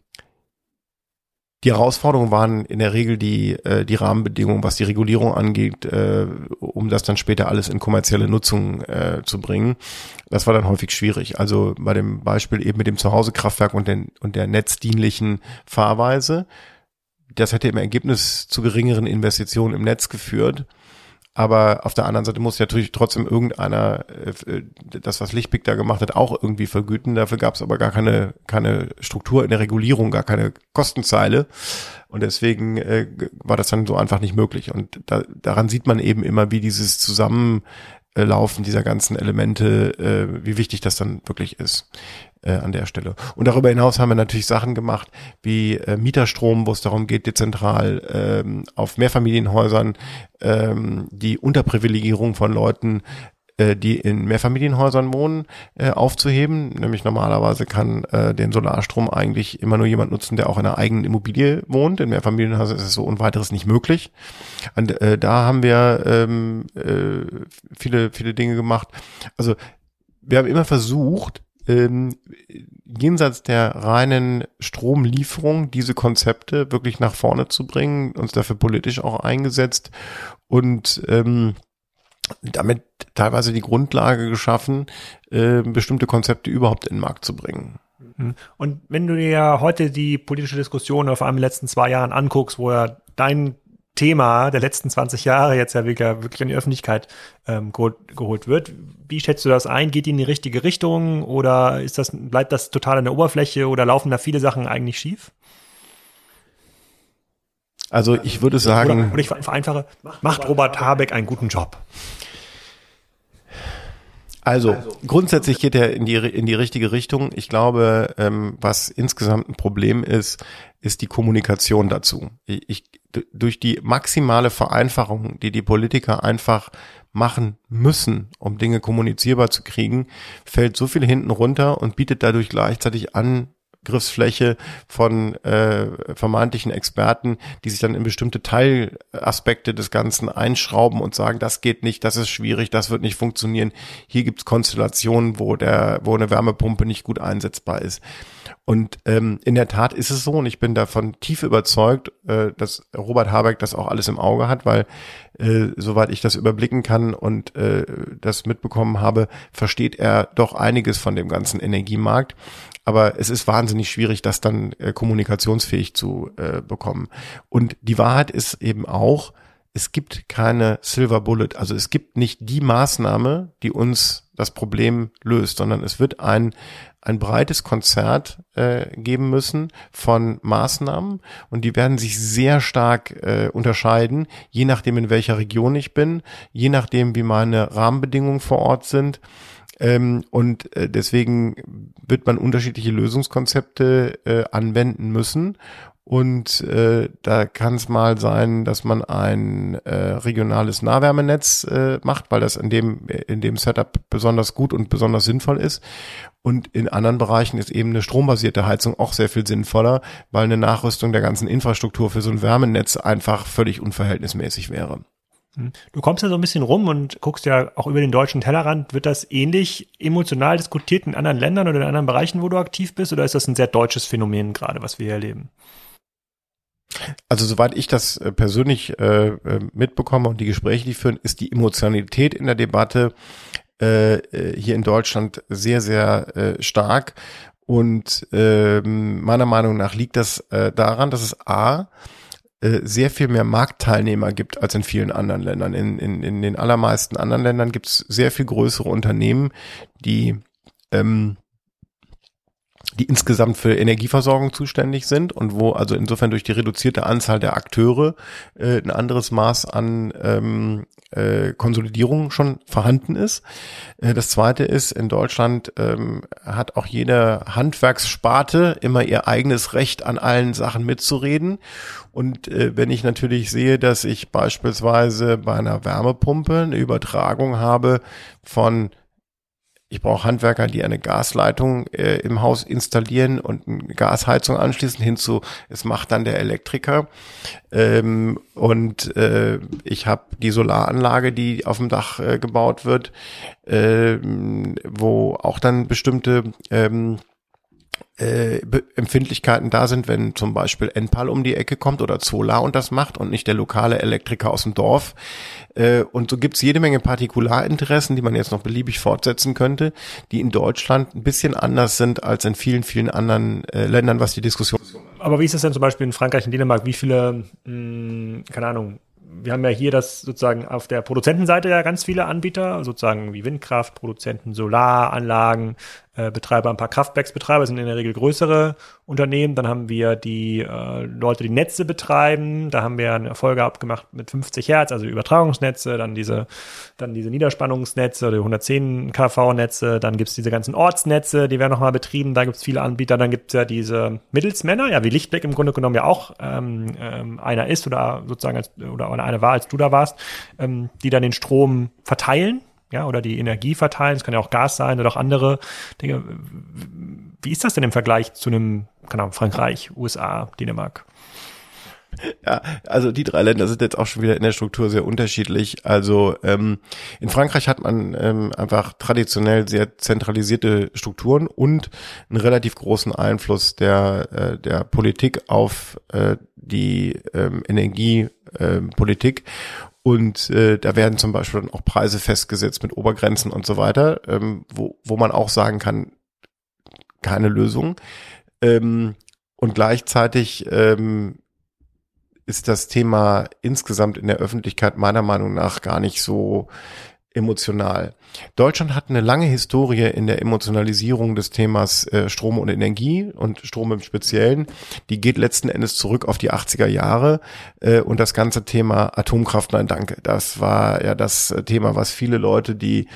die Herausforderungen waren in der Regel die, äh, die Rahmenbedingungen, was die Regulierung angeht, äh, um das dann später alles in kommerzielle Nutzung äh, zu bringen. Das war dann häufig schwierig. Also bei dem Beispiel eben mit dem Zuhausekraftwerk und, den, und der netzdienlichen Fahrweise, das hätte im Ergebnis zu geringeren Investitionen im Netz geführt. Aber auf der anderen Seite muss natürlich trotzdem irgendeiner äh, das, was Lichtblick da gemacht hat, auch irgendwie vergüten. Dafür gab es aber gar keine, keine Struktur in der Regulierung, gar keine Kostenzeile. Und deswegen äh, war das dann so einfach nicht möglich. Und da, daran sieht man eben immer, wie dieses Zusammenlaufen dieser ganzen Elemente, äh, wie wichtig das dann wirklich ist äh, an der Stelle. Und darüber hinaus haben wir natürlich Sachen gemacht wie äh, Mieterstrom, wo es darum geht, dezentral ähm, auf Mehrfamilienhäusern ähm, die Unterprivilegierung von Leuten äh, die in Mehrfamilienhäusern wohnen, äh, aufzuheben. Nämlich normalerweise kann äh, den Solarstrom eigentlich immer nur jemand nutzen, der auch in einer eigenen Immobilie wohnt. In Mehrfamilienhäusern ist es so und weiteres nicht möglich. Und äh, da haben wir ähm, äh, viele, viele Dinge gemacht. Also wir haben immer versucht, ähm, jenseits der reinen Stromlieferung diese Konzepte wirklich nach vorne zu bringen, uns dafür politisch auch eingesetzt und ähm, damit teilweise die Grundlage geschaffen, äh, bestimmte Konzepte überhaupt in den Markt zu bringen. Mhm. Und wenn du dir ja heute die politische Diskussion auf einem letzten zwei Jahren anguckst, wo ja dein Thema der letzten 20 Jahre jetzt ja wirklich, in die Öffentlichkeit ähm, geholt wird. Wie schätzt du das ein? Geht die in die richtige Richtung oder ist das, bleibt das total an der Oberfläche oder laufen da viele Sachen eigentlich schief? Also ich würde sagen. Oder, oder ich vereinfache, macht Robert Habeck einen guten Job? Also, grundsätzlich geht er in die in die richtige Richtung. Ich glaube, ähm, was insgesamt ein Problem ist, ist die Kommunikation dazu. Ich, durch die maximale Vereinfachung, die die Politiker einfach machen müssen, um Dinge kommunizierbar zu kriegen, fällt so viel hinten runter und bietet dadurch gleichzeitig an, Angriffsfläche von äh, vermeintlichen Experten, die sich dann in bestimmte Teilaspekte des Ganzen einschrauben und sagen, das geht nicht, das ist schwierig, das wird nicht funktionieren. Hier gibt's Konstellationen, wo der, wo eine Wärmepumpe nicht gut einsetzbar ist. Und ähm, in der Tat ist es so, und ich bin davon tief überzeugt, äh, dass Robert Habeck das auch alles im Auge hat, weil äh, soweit ich das überblicken kann und äh, das mitbekommen habe, versteht er doch einiges von dem ganzen Energiemarkt aber es ist wahnsinnig schwierig, das dann äh, kommunikationsfähig zu äh, bekommen. Und die Wahrheit ist eben auch, es gibt keine Silver Bullet. Also es gibt nicht die Maßnahme, die uns das Problem löst, sondern es wird ein, ein breites Konzert äh, geben müssen von Maßnahmen und die werden sich sehr stark äh, unterscheiden, je nachdem in welcher Region ich bin, je nachdem wie meine Rahmenbedingungen vor Ort sind. Ähm, und äh, deswegen wird man unterschiedliche Lösungskonzepte äh, anwenden müssen. Und äh, da kann es mal sein, dass man ein äh, regionales Nahwärmenetz äh, macht, weil das in dem, in dem Setup besonders gut und besonders sinnvoll ist. Und in anderen Bereichen ist eben eine strombasierte Heizung auch sehr viel sinnvoller, weil eine Nachrüstung der ganzen Infrastruktur für so ein Wärmenetz einfach völlig unverhältnismäßig wäre. Hm. Du kommst ja so ein bisschen rum und guckst ja auch über den deutschen Tellerrand. Wird das ähnlich emotional diskutiert in anderen Ländern oder in anderen Bereichen, wo du aktiv bist? Oder ist das ein sehr deutsches Phänomen gerade, was wir hier erleben? Also soweit ich das äh, persönlich äh, äh, mitbekomme und die Gespräche, die führen, ist die Emotionalität in der Debatte äh, äh hier in Deutschland sehr, sehr äh, stark. Und äh, meiner Meinung nach liegt das daran, dass es A, äh, sehr viel mehr Marktteilnehmer gibt als in vielen anderen Ländern. In, in, in den allermeisten anderen Ländern gibt es sehr viel größere Unternehmen, die ähm, die insgesamt für Energieversorgung zuständig sind und wo also insofern durch die reduzierte Anzahl der Akteure äh, ein anderes Maß an ähm, äh, Konsolidierung schon vorhanden ist. Äh, das zweite ist, in Deutschland ähm, hat auch jede Handwerkssparte immer ihr eigenes Recht an allen Sachen mitzureden. Und äh, wenn ich natürlich sehe, dass ich beispielsweise bei einer Wärmepumpe eine Übertragung habe von ich brauche Handwerker, die eine Gasleitung äh, im Haus installieren und eine Gasheizung anschließen hinzu, es macht dann der Elektriker. Ähm, und äh, ich habe die Solaranlage, die auf dem Dach äh, gebaut wird, äh, wo auch dann bestimmte ähm, äh, Empfindlichkeiten da sind, wenn zum Beispiel Enpal um die Ecke kommt oder Zola und das macht und nicht der lokale Elektriker aus dem Dorf. Äh, und so gibt's jede Menge Partikularinteressen, die man jetzt noch beliebig fortsetzen könnte, die in Deutschland ein bisschen anders sind als in vielen, vielen anderen äh, Ländern, was die Diskussion. Aber wie ist das denn zum Beispiel in Frankreich und Dänemark? Wie viele, mh, keine Ahnung, wir haben ja hier das sozusagen auf der Produzentenseite ja ganz viele Anbieter, sozusagen wie Windkraftproduzenten, Solaranlagen, äh, Betreiber, ein paar Kraftwerksbetreiber sind in der Regel größere Unternehmen. Dann haben wir die äh, Leute, die Netze betreiben. Da haben wir eine Folge abgemacht mit 50 Hertz, also Übertragungsnetze, dann diese, dann diese Niederspannungsnetze, die 110 kV-Netze, dann gibt's diese ganzen Ortsnetze, die werden nochmal betrieben, da gibt's viele Anbieter, dann gibt's ja diese Mittelsmänner, ja, wie Lichtblick im Grunde genommen ja auch ähm, ähm, einer ist oder sozusagen als, oder eine war, als du da warst, ähm, die dann den Strom verteilen ja, oder die Energie verteilen. Es kann ja auch Gas sein oder auch andere Dinge. Wie ist das denn im Vergleich zu einem, keine Ahnung, Frankreich, USA, Dänemark? Ja, also die drei Länder sind jetzt auch schon wieder in der Struktur sehr unterschiedlich. Also ähm, in Frankreich hat man ähm, einfach traditionell sehr zentralisierte Strukturen und einen relativ großen Einfluss der äh, der Politik auf äh, die ähm, Energiepolitik. Und äh, da werden zum Beispiel dann auch Preise festgesetzt mit Obergrenzen und so weiter, ähm, wo, wo man auch sagen kann, keine Lösung. Ähm, und gleichzeitig ähm, ist das Thema insgesamt in der Öffentlichkeit meiner Meinung nach gar nicht so emotional. Deutschland hat eine lange Historie in der Emotionalisierung des Themas äh, Strom und Energie und Strom im Speziellen. Die geht letzten Endes zurück auf die 80er Jahre äh, und das ganze Thema Atomkraft, nein danke. Das war ja das Thema, was viele Leute, die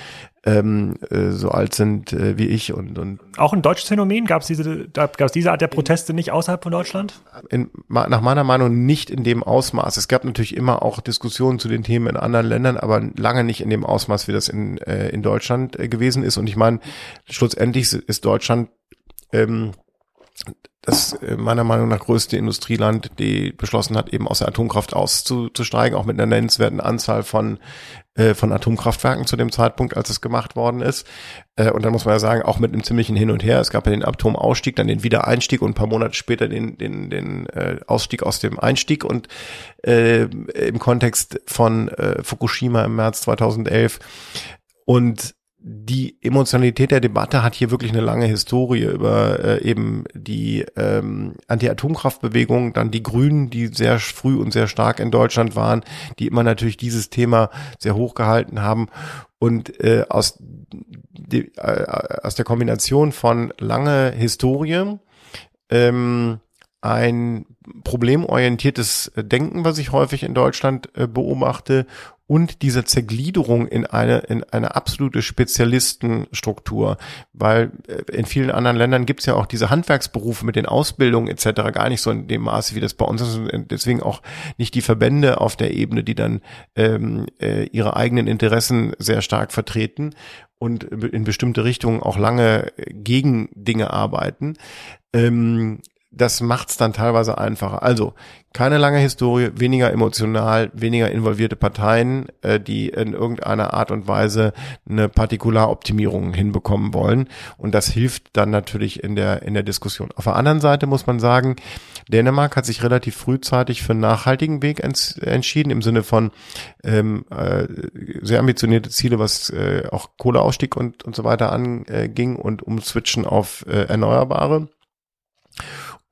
ähm, äh, so alt sind äh, wie ich und, und auch ein deutsches Phänomen gab es diese gab es diese Art der Proteste nicht außerhalb von Deutschland? In, nach meiner Meinung nicht in dem Ausmaß. Es gab natürlich immer auch Diskussionen zu den Themen in anderen Ländern, aber lange nicht in dem Ausmaß, wie das in äh, in Deutschland äh, gewesen ist. Und ich meine, schlussendlich ist Deutschland ähm, das äh, meiner Meinung nach größte Industrieland, die beschlossen hat, eben aus der Atomkraft auszusteigen, auch mit einer nennenswerten Anzahl von äh, von Atomkraftwerken zu dem Zeitpunkt, als es gemacht worden ist. Äh, und dann muss man ja sagen, auch mit einem ziemlichen Hin und Her. Es gab ja den Atomausstieg, dann den Wiedereinstieg und ein paar Monate später den, den, den äh, Ausstieg aus dem Einstieg. Und äh, im Kontext von äh, Fukushima im März 2011. Und die Emotionalität der Debatte hat hier wirklich eine lange Historie über äh, eben die ähm, Anti-Atomkraftbewegung, dann die Grünen, die sehr früh und sehr stark in Deutschland waren, die immer natürlich dieses Thema sehr hoch gehalten haben. Und äh, aus, die, äh, aus der Kombination von lange Historie ähm, ein problemorientiertes Denken, was ich häufig in Deutschland äh, beobachte und diese Zergliederung in eine, in eine absolute Spezialistenstruktur, weil äh, in vielen anderen Ländern gibt es ja auch diese Handwerksberufe mit den Ausbildungen etc. gar nicht so in dem Maße, wie das bei uns ist. Und deswegen auch nicht die Verbände auf der Ebene, die dann ähm, äh, ihre eigenen Interessen sehr stark vertreten und in bestimmte Richtungen auch lange gegen Dinge arbeiten. Ähm, das macht's dann teilweise einfacher. Also keine lange Historie, weniger emotional, weniger involvierte Parteien, äh, die in irgendeiner Art und Weise eine Partikularoptimierung hinbekommen wollen. Und das hilft dann natürlich in der, in der Diskussion. Auf der anderen Seite muss man sagen, Dänemark hat sich relativ frühzeitig für einen nachhaltigen Weg entschieden, im Sinne von ähm, äh, sehr ambitionierte Ziele, was äh, auch Kohleausstieg und, und so weiter anging und umswitchen auf äh, Erneuerbare.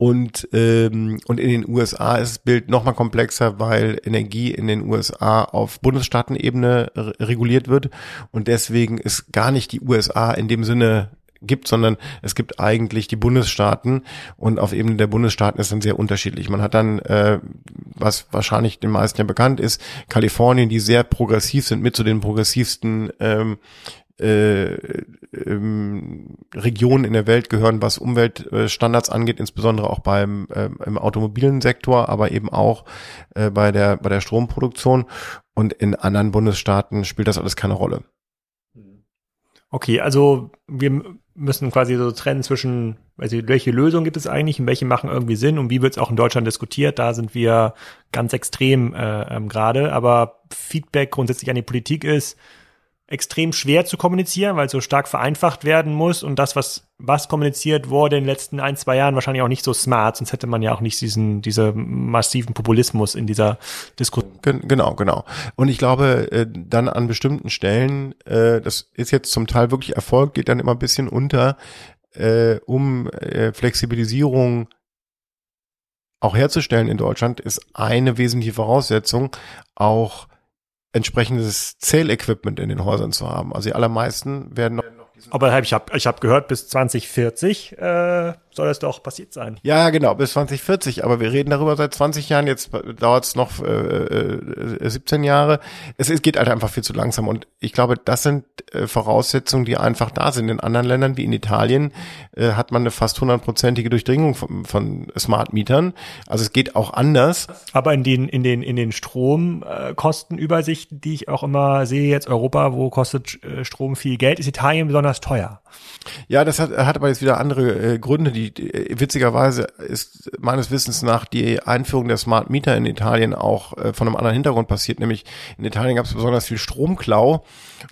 Und, ähm, und in den USA ist das Bild nochmal komplexer, weil Energie in den USA auf Bundesstaatenebene reguliert wird. Und deswegen ist gar nicht die USA in dem Sinne gibt, sondern es gibt eigentlich die Bundesstaaten und auf Ebene der Bundesstaaten ist dann sehr unterschiedlich. Man hat dann, äh, was wahrscheinlich den meisten ja bekannt ist, Kalifornien, die sehr progressiv sind, mit zu den progressivsten ähm, äh, ähm, Regionen in der Welt gehören, was Umweltstandards angeht, insbesondere auch beim äh, im automobilen Sektor, aber eben auch äh, bei der bei der Stromproduktion. Und in anderen Bundesstaaten spielt das alles keine Rolle. Okay, also wir müssen quasi so trennen zwischen, also welche Lösung gibt es eigentlich und welche machen irgendwie Sinn und wie wird es auch in Deutschland diskutiert. Da sind wir ganz extrem äh, ähm, gerade. Aber Feedback grundsätzlich an die Politik ist, extrem schwer zu kommunizieren, weil so stark vereinfacht werden muss und das, was, was kommuniziert wurde in den letzten ein, zwei Jahren, wahrscheinlich auch nicht so smart, sonst hätte man ja auch nicht diesen, diese massiven Populismus in dieser Diskussion. Genau, genau. Und ich glaube, äh, dann an bestimmten Stellen, äh, das ist jetzt zum Teil wirklich Erfolg, geht dann immer ein bisschen unter, äh, um Flexibilisierung auch herzustellen in Deutschland, ist eine wesentliche Voraussetzung auch entsprechendes Zählequipment in den Häusern zu haben. Also die allermeisten werden noch aber ich habe ich hab gehört, bis 2040 äh, soll das doch passiert sein. Ja, genau, bis 2040. Aber wir reden darüber seit 20 Jahren. Jetzt dauert es noch äh, 17 äh, Jahre. Es, es geht halt einfach viel zu langsam. Und ich glaube, das sind äh, Voraussetzungen, die einfach da sind. In anderen Ländern wie in Italien äh, hat man eine fast hundertprozentige Durchdringung von, von Smart Mietern. Also es geht auch anders. Aber in den in den in den Stromkostenübersichten, die ich auch immer sehe jetzt Europa, wo kostet äh, Strom viel Geld, ist Italien besonders teuer. Ja, das hat, hat aber jetzt wieder andere äh, Gründe. Die, die witzigerweise ist meines Wissens nach die Einführung der Smart Meter in Italien auch äh, von einem anderen Hintergrund passiert. Nämlich in Italien gab es besonders viel Stromklau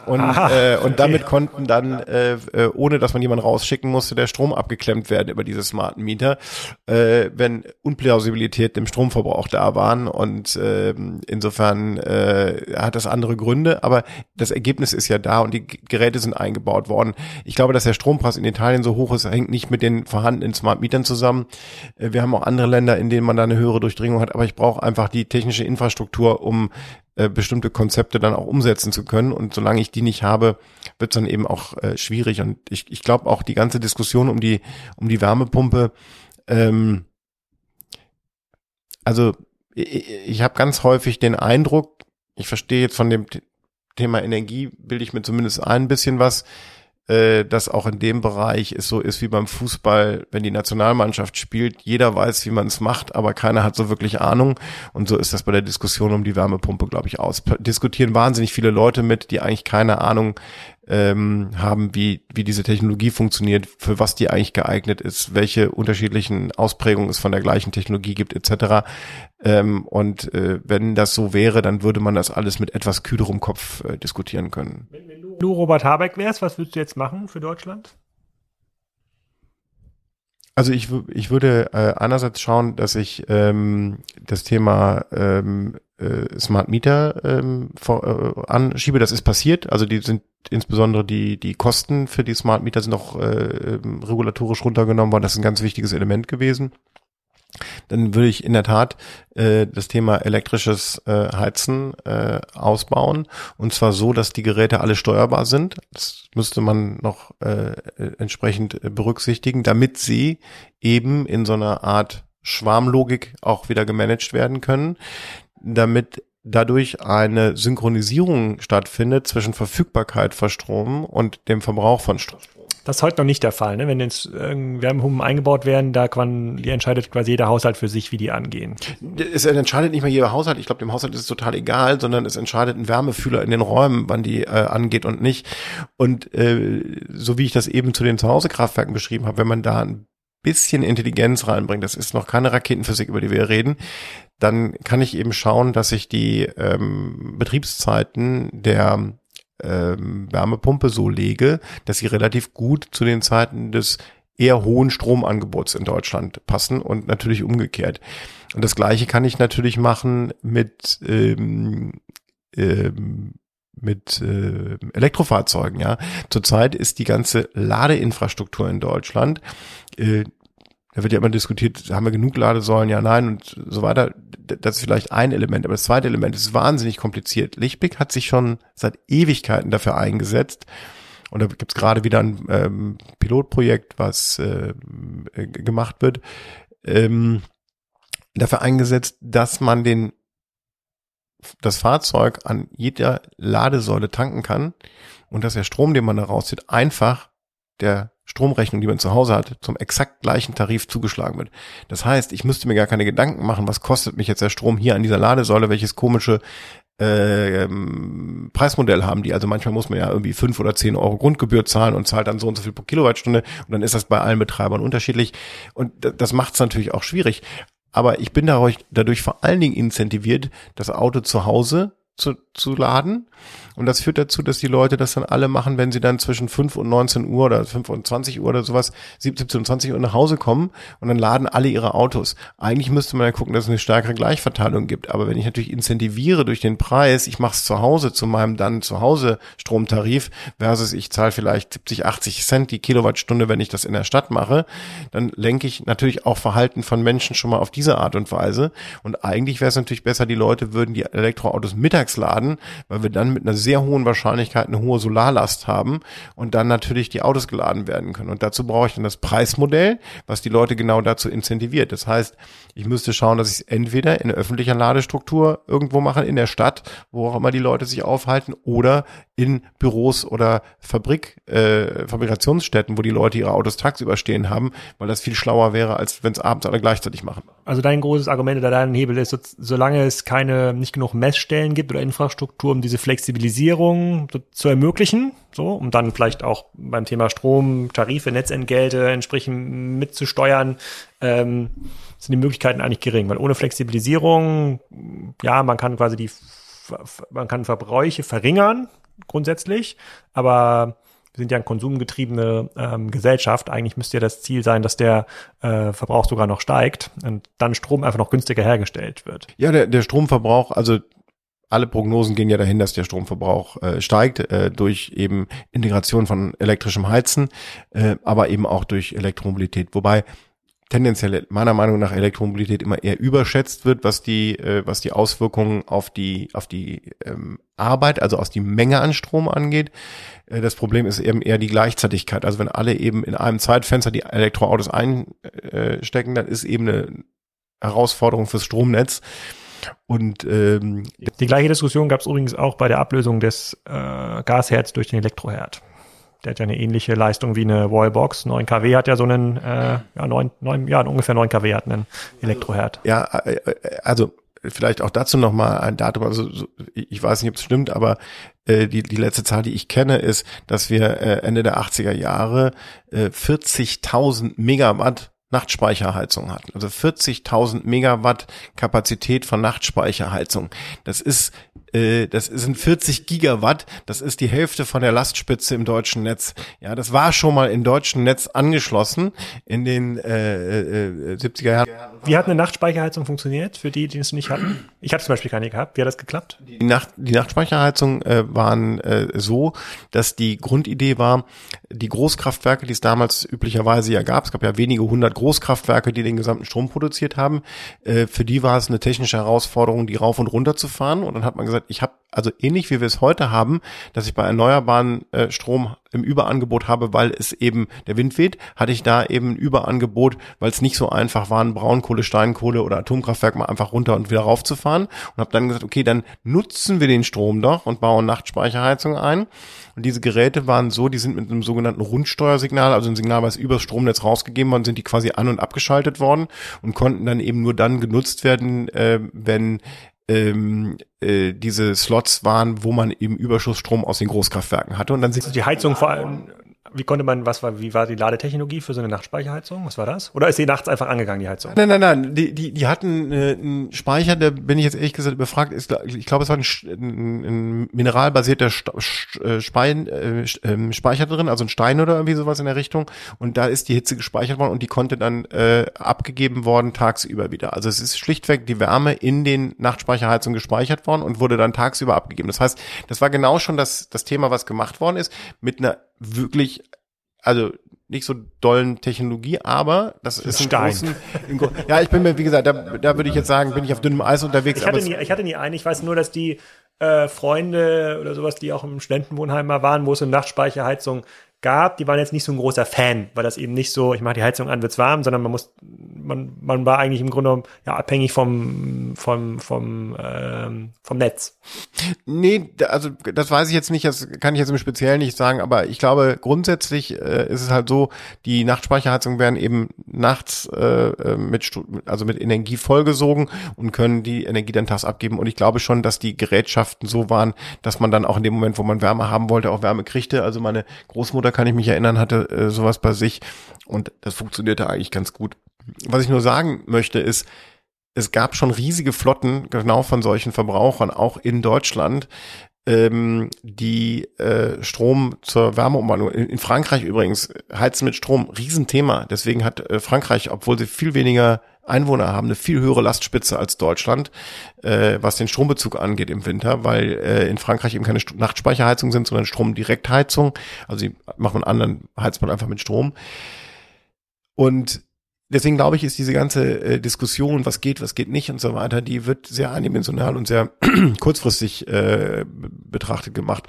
und Aha, äh, und damit konnten dann äh, äh, ohne dass man jemanden rausschicken musste der Strom abgeklemmt werden über diese smarten Mieter, äh, wenn Unplausibilität im Stromverbrauch da waren und äh, insofern äh, hat das andere Gründe. Aber das Ergebnis ist ja da und die Geräte sind eingebaut worden. Ich glaube, dass der Strompreis in Italien so hoch ist, hängt nicht mit den vorhandenen In Smart Mietern zusammen. Äh, wir haben auch andere Länder, in denen man da eine höhere Durchdringung hat, aber ich brauche einfach die technische Infrastruktur, um äh, bestimmte Konzepte dann auch umsetzen zu können. Und solange ich die nicht habe, wird es dann eben auch äh, schwierig. Und ich, ich glaube auch die ganze Diskussion um die, um die Wärmepumpe, ähm, also ich, ich habe ganz häufig den Eindruck, ich verstehe jetzt von dem Thema Energie, bilde ich mir zumindest ein bisschen was, äh, dass auch in dem Bereich es so ist wie beim Fußball, wenn die Nationalmannschaft spielt, jeder weiß, wie man es macht, aber keiner hat so wirklich Ahnung. Und so ist das bei der Diskussion um die Wärmepumpe, glaube ich, aus. Diskutieren wahnsinnig viele Leute mit, die eigentlich keine Ahnung ähm, haben, wie, wie diese Technologie funktioniert, für was die eigentlich geeignet ist, welche unterschiedlichen Ausprägungen es von der gleichen Technologie gibt, etc. Ähm, und äh, wenn das so wäre, dann würde man das alles mit etwas kühlerem Kopf äh, diskutieren können. Wenn, wenn du Robert Habeck wärst, was würdest du jetzt machen für Deutschland? Also ich, ich würde äh, einerseits schauen, dass ich ähm, das Thema ähm, äh, Smart Meter ähm, vor, äh, anschiebe. Das ist passiert. Also die sind insbesondere die die Kosten für die Smart Meter sind auch äh, ähm, regulatorisch runtergenommen worden. Das ist ein ganz wichtiges Element gewesen dann würde ich in der Tat äh, das Thema elektrisches äh, Heizen äh, ausbauen und zwar so, dass die Geräte alle steuerbar sind. Das müsste man noch äh, entsprechend berücksichtigen, damit sie eben in so einer Art Schwarmlogik auch wieder gemanagt werden können, damit dadurch eine Synchronisierung stattfindet zwischen Verfügbarkeit von Strom und dem Verbrauch von Strom. Das ist heute noch nicht der Fall, ne? Wenn jetzt Wärmepumpen eingebaut werden, da kann, die entscheidet quasi jeder Haushalt für sich, wie die angehen. Es entscheidet nicht mehr jeder Haushalt. Ich glaube, dem Haushalt ist es total egal, sondern es entscheidet ein Wärmefühler in den Räumen, wann die äh, angeht und nicht. Und äh, so wie ich das eben zu den Zuhausekraftwerken beschrieben habe, wenn man da ein bisschen Intelligenz reinbringt, das ist noch keine Raketenphysik, über die wir reden, dann kann ich eben schauen, dass ich die ähm, Betriebszeiten der ähm, Wärmepumpe so lege, dass sie relativ gut zu den Zeiten des eher hohen Stromangebots in Deutschland passen und natürlich umgekehrt. Und das gleiche kann ich natürlich machen mit ähm, ähm, mit äh, Elektrofahrzeugen. Ja, zurzeit ist die ganze Ladeinfrastruktur in Deutschland äh, da wird ja immer diskutiert, haben wir genug Ladesäulen, ja, nein und so weiter. Das ist vielleicht ein Element, aber das zweite Element ist wahnsinnig kompliziert. Lichtblick hat sich schon seit Ewigkeiten dafür eingesetzt. Und da gibt es gerade wieder ein ähm, Pilotprojekt, was äh, gemacht wird, ähm, dafür eingesetzt, dass man den das Fahrzeug an jeder Ladesäule tanken kann und dass der Strom, den man da rauszieht, einfach der Stromrechnung, die man zu Hause hat, zum exakt gleichen Tarif zugeschlagen wird. Das heißt, ich müsste mir gar keine Gedanken machen, was kostet mich jetzt der Strom hier an dieser Ladesäule, welches komische äh, ähm, Preismodell haben die. Also manchmal muss man ja irgendwie fünf oder zehn Euro Grundgebühr zahlen und zahlt dann so und so viel pro Kilowattstunde und dann ist das bei allen Betreibern unterschiedlich und das macht es natürlich auch schwierig. Aber ich bin dadurch, dadurch vor allen Dingen incentiviert, das Auto zu Hause zu, zu laden und das führt dazu, dass die Leute das dann alle machen, wenn sie dann zwischen 5 und 19 Uhr oder 5 und 20 Uhr oder sowas, 17 und 20 Uhr nach Hause kommen und dann laden alle ihre Autos. Eigentlich müsste man ja gucken, dass es eine stärkere Gleichverteilung gibt. Aber wenn ich natürlich incentiviere durch den Preis, ich mache es zu Hause zu meinem dann zu Hause Stromtarif versus ich zahle vielleicht 70, 80 Cent die Kilowattstunde, wenn ich das in der Stadt mache, dann lenke ich natürlich auch Verhalten von Menschen schon mal auf diese Art und Weise. Und eigentlich wäre es natürlich besser, die Leute würden die Elektroautos mittags laden, weil wir dann mit einer sehr hohen Wahrscheinlichkeit eine hohe Solarlast haben und dann natürlich die Autos geladen werden können. Und dazu brauche ich dann das Preismodell, was die Leute genau dazu incentiviert. Das heißt, ich müsste schauen, dass ich es entweder in öffentlicher Ladestruktur irgendwo mache, in der Stadt, wo auch immer die Leute sich aufhalten, oder in Büros oder Fabrik, äh, Fabrikationsstätten, wo die Leute ihre Autos tagsüber stehen haben, weil das viel schlauer wäre, als wenn es abends alle gleichzeitig machen. Also dein großes Argument oder dein Hebel ist, solange es keine, nicht genug Messstellen gibt oder Infrastruktur, um diese Flexibilisierung zu ermöglichen, so, um dann vielleicht auch beim Thema Strom, Tarife, Netzentgelte entsprechend mitzusteuern, ähm, sind die Möglichkeiten eigentlich gering, weil ohne Flexibilisierung, ja, man kann quasi die, man kann Verbräuche verringern, grundsätzlich, aber wir sind ja eine konsumgetriebene ähm, Gesellschaft. Eigentlich müsste ja das Ziel sein, dass der äh, Verbrauch sogar noch steigt und dann Strom einfach noch günstiger hergestellt wird. Ja, der, der Stromverbrauch, also alle Prognosen gehen ja dahin, dass der Stromverbrauch äh, steigt äh, durch eben Integration von elektrischem Heizen, äh, aber eben auch durch Elektromobilität. Wobei tendenziell meiner Meinung nach Elektromobilität immer eher überschätzt wird, was die äh, was die Auswirkungen auf die auf die ähm, Arbeit, also aus die Menge an Strom angeht. Äh, das Problem ist eben eher die Gleichzeitigkeit. Also wenn alle eben in einem Zeitfenster die Elektroautos einstecken, dann ist eben eine Herausforderung fürs Stromnetz. Und ähm, die gleiche Diskussion gab es übrigens auch bei der Ablösung des äh, Gasherds durch den Elektroherd. Der hat ja eine ähnliche Leistung wie eine Wallbox. 9 kW hat ja so einen, äh, ja, 9, 9, ja, ungefähr 9 kW hat einen Elektroherd. Ja, äh, äh, also vielleicht auch dazu nochmal ein Datum, also so, ich weiß nicht, ob es stimmt, aber äh, die, die letzte Zahl, die ich kenne, ist, dass wir äh, Ende der 80er Jahre äh, 40.000 Megawatt Nachtspeicherheizung hatten. Also 40.000 Megawatt Kapazität von Nachtspeicherheizung. Das ist äh, das sind 40 Gigawatt, das ist die Hälfte von der Lastspitze im deutschen Netz. Ja, das war schon mal im deutschen Netz angeschlossen in den äh, äh, 70er Jahren. Wie hat eine Nachtspeicherheizung funktioniert für die, die es nicht hatten? Ich hatte zum Beispiel keine gehabt. Wie hat das geklappt? Die, Nacht, die Nachtspeicherheizung äh, waren äh, so, dass die Grundidee war, die Großkraftwerke, die es damals üblicherweise ja gab, es gab ja wenige hundert Großkraftwerke, die den gesamten Strom produziert haben, äh, für die war es eine technische Herausforderung, die rauf und runter zu fahren. Und dann hat man gesagt, ich habe also ähnlich wie wir es heute haben, dass ich bei erneuerbaren äh, Strom im Überangebot habe, weil es eben der Wind weht, hatte ich da eben ein Überangebot, weil es nicht so einfach war, ein Braunkohle, Steinkohle oder Atomkraftwerk mal einfach runter und wieder raufzufahren und habe dann gesagt, okay, dann nutzen wir den Strom doch und bauen Nachtspeicherheizung ein. Und diese Geräte waren so, die sind mit einem sogenannten Rundsteuersignal, also ein Signal, was übers Stromnetz rausgegeben worden, sind die quasi an- und abgeschaltet worden und konnten dann eben nur dann genutzt werden, äh, wenn ähm, äh, diese Slots waren, wo man eben Überschussstrom aus den Großkraftwerken hatte. Und dann sind also die Heizung vor allem wie konnte man, was war, wie war die Ladetechnologie für so eine Nachtspeicherheizung? Was war das? Oder ist die nachts einfach angegangen, die Heizung? Nein, nein, nein. Die, die, die hatten äh, einen Speicher, der bin ich jetzt ehrlich gesagt befragt, ist, ich glaube, es war ein, ein, ein mineralbasierter äh, Spein, äh, ähm, Speicher drin, also ein Stein oder irgendwie sowas in der Richtung. Und da ist die Hitze gespeichert worden und die konnte dann äh, abgegeben worden tagsüber wieder. Also es ist schlichtweg die Wärme in den Nachtspeicherheizungen gespeichert worden und wurde dann tagsüber abgegeben. Das heißt, das war genau schon das, das Thema, was gemacht worden ist, mit einer wirklich, also nicht so dollen Technologie, aber das ist Stein. Großen, Gro ja, ich bin mir, wie gesagt, da, da würde ich jetzt sagen, bin ich auf dünnem Eis unterwegs. Ich hatte, nie, ich hatte nie einen, ich weiß nur, dass die äh, Freunde oder sowas, die auch im Studentenwohnheim mal waren, wo es eine Nachtspeicherheizung gab, die waren jetzt nicht so ein großer Fan, weil das eben nicht so, ich mache die Heizung an, wird's warm, sondern man muss, man, man war eigentlich im Grunde ja abhängig vom vom vom ähm, vom Netz. Nee, also das weiß ich jetzt nicht, das kann ich jetzt im Speziellen nicht sagen, aber ich glaube grundsätzlich äh, ist es halt so, die Nachtspeicherheizungen werden eben nachts äh, äh mit also mit Energie vollgesogen und können die Energie dann tags abgeben und ich glaube schon, dass die Gerätschaften so waren, dass man dann auch in dem Moment, wo man Wärme haben wollte, auch Wärme kriegte. Also meine Großmutter Bruder, kann ich mich erinnern, hatte äh, sowas bei sich und das funktionierte eigentlich ganz gut. Was ich nur sagen möchte ist, es gab schon riesige Flotten genau von solchen Verbrauchern, auch in Deutschland, ähm, die äh, Strom zur Wärmeumwandlung, in, in, Frankreich übrigens, heizen mit Strom, Riesenthema. Deswegen hat äh, Frankreich, obwohl sie viel weniger Einwohner haben, eine viel höhere Lastspitze als Deutschland, äh, was den Strombezug angeht im Winter, weil äh, in Frankreich eben keine Nachtspeicherheizung sind, sondern Stromdirektheizung. Also sie machen einen anderen Heizbad einfach mit Strom. Und deswegen glaube ich, ist diese ganze äh, Diskussion, was geht, was geht nicht und so weiter, die wird sehr eindimensional und sehr kurzfristig äh, betrachtet gemacht.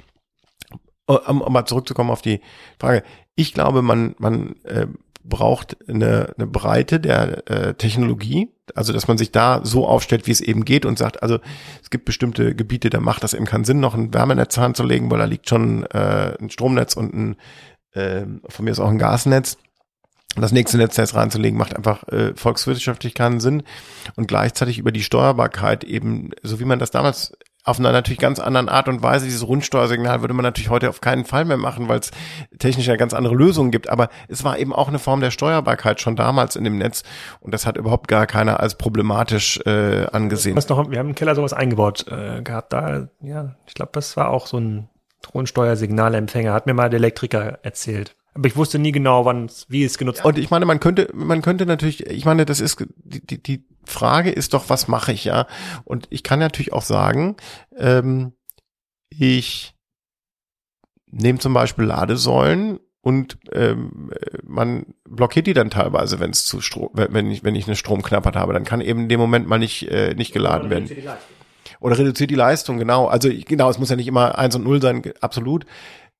Um, um mal zurückzukommen auf die Frage. Ich glaube, man, man äh, braucht eine, eine Breite der äh, Technologie, also dass man sich da so aufstellt, wie es eben geht und sagt, also es gibt bestimmte Gebiete, da macht das eben keinen Sinn, noch ein Wärmenetz anzulegen, weil da liegt schon äh, ein Stromnetz und ein, äh, von mir ist auch ein Gasnetz. Das nächste Netznetz reinzulegen, macht einfach äh, volkswirtschaftlich keinen Sinn. Und gleichzeitig über die Steuerbarkeit eben, so wie man das damals auf einer natürlich ganz anderen Art und Weise. Dieses Rundsteuersignal würde man natürlich heute auf keinen Fall mehr machen, weil es technisch ja ganz andere Lösungen gibt. Aber es war eben auch eine Form der Steuerbarkeit schon damals in dem Netz und das hat überhaupt gar keiner als problematisch äh, angesehen. Noch, wir haben im Keller sowas eingebaut äh, gehabt. Da, ja, ich glaube, das war auch so ein Rundsteuersignalempfänger, hat mir mal der Elektriker erzählt. Aber ich wusste nie genau, wann, wie es genutzt wird. Und ich meine, man könnte, man könnte natürlich, ich meine, das ist, die, die, die Frage ist doch, was mache ich, ja? Und ich kann natürlich auch sagen, ähm, ich nehme zum Beispiel Ladesäulen und ähm, man blockiert die dann teilweise, wenn es zu Strom, wenn ich wenn ich eine Stromknappheit habe, dann kann eben in dem Moment mal nicht äh, nicht geladen werden. Oder reduziert die Leistung, genau. Also genau, es muss ja nicht immer eins und null sein, absolut.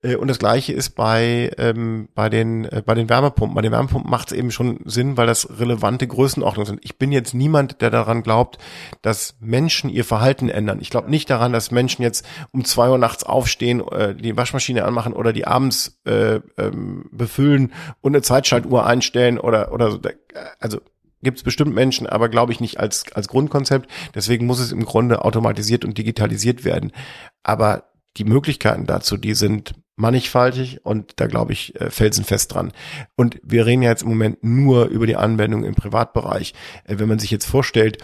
Äh, und das gleiche ist bei, ähm, bei, den, äh, bei den Wärmepumpen. Bei den Wärmepumpen macht es eben schon Sinn, weil das relevante Größenordnungen sind. Ich bin jetzt niemand, der daran glaubt, dass Menschen ihr Verhalten ändern. Ich glaube nicht daran, dass Menschen jetzt um zwei Uhr nachts aufstehen, äh, die Waschmaschine anmachen oder die abends äh, ähm, befüllen und eine Zeitschaltuhr einstellen oder, oder so. Also gibt es bestimmt Menschen, aber glaube ich nicht als, als Grundkonzept. Deswegen muss es im Grunde automatisiert und digitalisiert werden. Aber die Möglichkeiten dazu, die sind mannigfaltig und da glaube ich äh, felsenfest dran. Und wir reden ja jetzt im Moment nur über die Anwendung im Privatbereich. Äh, wenn man sich jetzt vorstellt,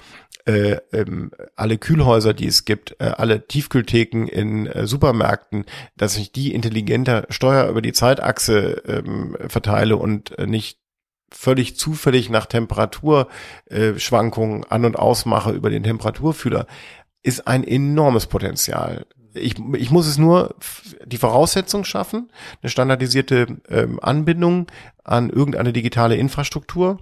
äh, ähm, alle Kühlhäuser, die es gibt, äh, alle Tiefkühltheken in äh, Supermärkten, dass ich die intelligenter Steuer über die Zeitachse ähm, verteile und äh, nicht völlig zufällig nach Temperaturschwankungen an- und ausmache über den Temperaturfühler, ist ein enormes Potenzial ich, ich muss es nur die Voraussetzung schaffen, eine standardisierte ähm, Anbindung an irgendeine digitale Infrastruktur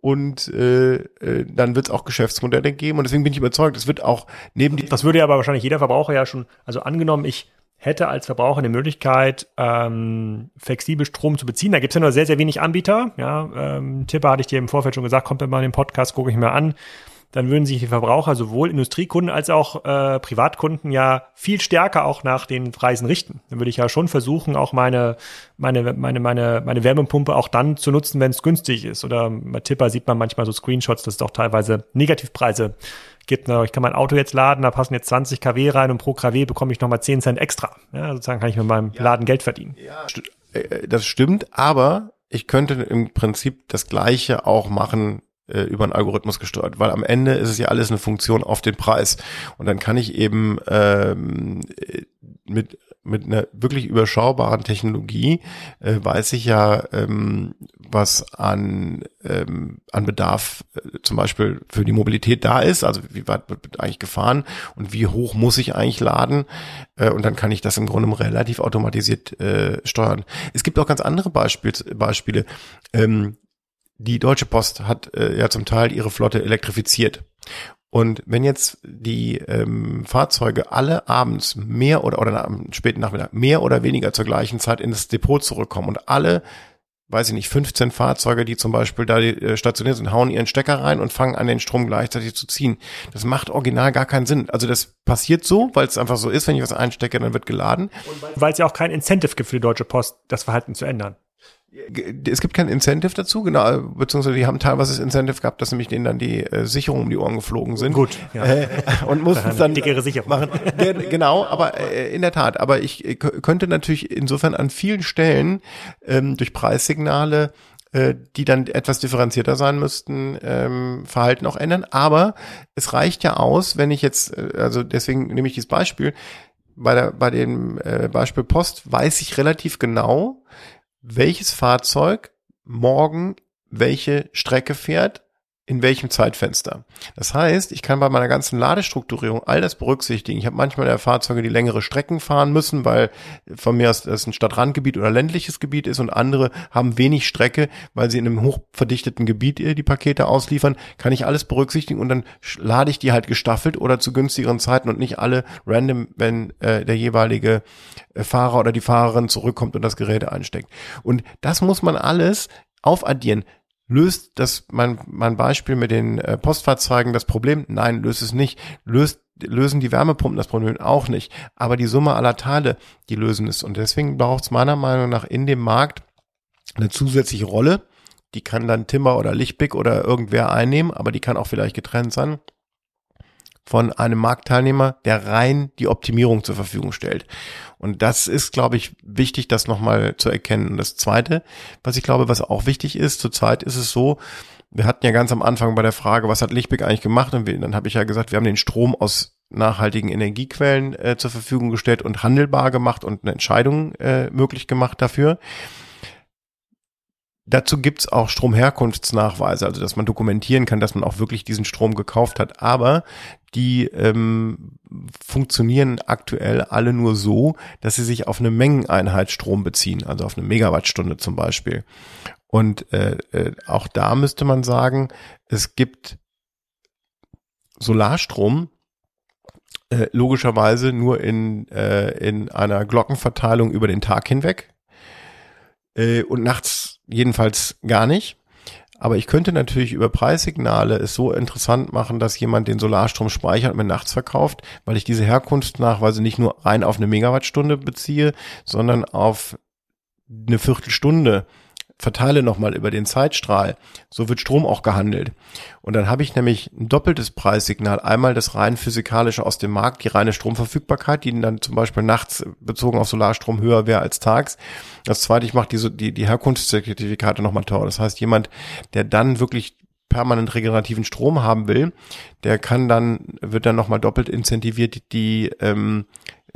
und äh, äh, dann wird es auch Geschäftsmodelle geben und deswegen bin ich überzeugt, es wird auch neben die Das würde ja aber wahrscheinlich jeder Verbraucher ja schon, also angenommen, ich hätte als Verbraucher eine Möglichkeit, ähm, flexibel Strom zu beziehen. Da gibt es ja nur sehr, sehr wenig Anbieter. Ja, ähm, Tipper hatte ich dir im Vorfeld schon gesagt, kommt mal in den Podcast, gucke ich mir an dann würden sich die Verbraucher, sowohl Industriekunden als auch äh, Privatkunden, ja viel stärker auch nach den Preisen richten. Dann würde ich ja schon versuchen, auch meine, meine, meine, meine, meine Wärmepumpe auch dann zu nutzen, wenn es günstig ist. Oder bei Tipper sieht man manchmal so Screenshots, dass es auch teilweise Negativpreise gibt. Ich kann mein Auto jetzt laden, da passen jetzt 20 kW rein und pro kW bekomme ich nochmal 10 Cent extra. Ja, sozusagen kann ich mit meinem ja. Laden Geld verdienen. Ja, äh, das stimmt, aber ich könnte im Prinzip das Gleiche auch machen äh, über einen Algorithmus gesteuert, weil am Ende ist es ja alles eine Funktion auf den Preis. Und dann kann ich eben ähm, mit mit einer wirklich überschaubaren Technologie äh, weiß ich ja, ähm, was an, ähm, an Bedarf äh, zum Beispiel für die Mobilität da ist, also wie weit wird eigentlich gefahren und wie hoch muss ich eigentlich laden äh, und dann kann ich das im Grunde relativ automatisiert äh, steuern. Es gibt auch ganz andere Beispiel, Beispiele. Ähm, die Deutsche Post hat äh, ja zum Teil ihre Flotte elektrifiziert. Und wenn jetzt die ähm, Fahrzeuge alle abends mehr oder oder am späten Nachmittag mehr oder weniger zur gleichen Zeit in das Depot zurückkommen und alle, weiß ich nicht, 15 Fahrzeuge, die zum Beispiel da äh, stationiert sind, hauen ihren Stecker rein und fangen an, den Strom gleichzeitig zu ziehen. Das macht original gar keinen Sinn. Also das passiert so, weil es einfach so ist, wenn ich was einstecke, dann wird geladen. Und weil es ja auch kein Incentive gibt für die Deutsche Post, das Verhalten zu ändern es gibt kein Incentive dazu, genau, beziehungsweise die haben teilweise das Incentive gehabt, dass nämlich denen dann die äh, Sicherungen um die Ohren geflogen sind. Gut, ja. Äh, und mussten es dann dickere Sicherung machen. genau, aber äh, in der Tat, aber ich äh, könnte natürlich insofern an vielen Stellen ähm, durch Preissignale äh, die dann etwas differenzierter sein müssten, ähm, Verhalten auch ändern. Aber es reicht ja aus, wenn ich jetzt, äh, also deswegen nehme ich dieses Beispiel, bei, der, bei dem äh, Beispiel Post weiß ich relativ genau, welches Fahrzeug morgen welche Strecke fährt in welchem Zeitfenster. Das heißt, ich kann bei meiner ganzen Ladestrukturierung all das berücksichtigen. Ich habe manchmal ja Fahrzeuge, die längere Strecken fahren müssen, weil von mir aus das ein Stadtrandgebiet oder ländliches Gebiet ist und andere haben wenig Strecke, weil sie in einem hochverdichteten Gebiet die Pakete ausliefern. Kann ich alles berücksichtigen und dann lade ich die halt gestaffelt oder zu günstigeren Zeiten und nicht alle random, wenn äh, der jeweilige äh, Fahrer oder die Fahrerin zurückkommt und das Gerät einsteckt. Und das muss man alles aufaddieren. Löst das mein, mein Beispiel mit den äh, Postfahrzeugen das Problem? Nein, löst es nicht. Löst, lösen die Wärmepumpen das Problem auch nicht. Aber die Summe aller Teile, die lösen es. Und deswegen braucht es meiner Meinung nach in dem Markt eine zusätzliche Rolle. Die kann dann Timber oder Lichtblick oder irgendwer einnehmen, aber die kann auch vielleicht getrennt sein von einem Marktteilnehmer, der rein die Optimierung zur Verfügung stellt. Und das ist, glaube ich, wichtig, das nochmal zu erkennen. Und das Zweite, was ich glaube, was auch wichtig ist, zurzeit ist es so, wir hatten ja ganz am Anfang bei der Frage, was hat Lichtblick eigentlich gemacht? Und dann habe ich ja gesagt, wir haben den Strom aus nachhaltigen Energiequellen äh, zur Verfügung gestellt und handelbar gemacht und eine Entscheidung äh, möglich gemacht dafür. Dazu gibt's auch Stromherkunftsnachweise, also dass man dokumentieren kann, dass man auch wirklich diesen Strom gekauft hat. Aber die ähm, funktionieren aktuell alle nur so, dass sie sich auf eine Mengeneinheit Strom beziehen, also auf eine Megawattstunde zum Beispiel. Und äh, äh, auch da müsste man sagen, es gibt Solarstrom, äh, logischerweise nur in, äh, in einer Glockenverteilung über den Tag hinweg äh, und nachts jedenfalls gar nicht. Aber ich könnte natürlich über Preissignale es so interessant machen, dass jemand den Solarstrom speichert und mir nachts verkauft, weil ich diese Herkunftsnachweise nicht nur rein auf eine Megawattstunde beziehe, sondern auf eine Viertelstunde verteile nochmal über den Zeitstrahl. So wird Strom auch gehandelt. Und dann habe ich nämlich ein doppeltes Preissignal. Einmal das rein physikalische aus dem Markt, die reine Stromverfügbarkeit, die dann zum Beispiel nachts bezogen auf Solarstrom höher wäre als tags. Das zweite, ich mache die, die, die Herkunftszertifikate nochmal teuer. Das heißt, jemand, der dann wirklich permanent regenerativen Strom haben will, der kann dann, wird dann nochmal doppelt incentiviert, die, die ähm,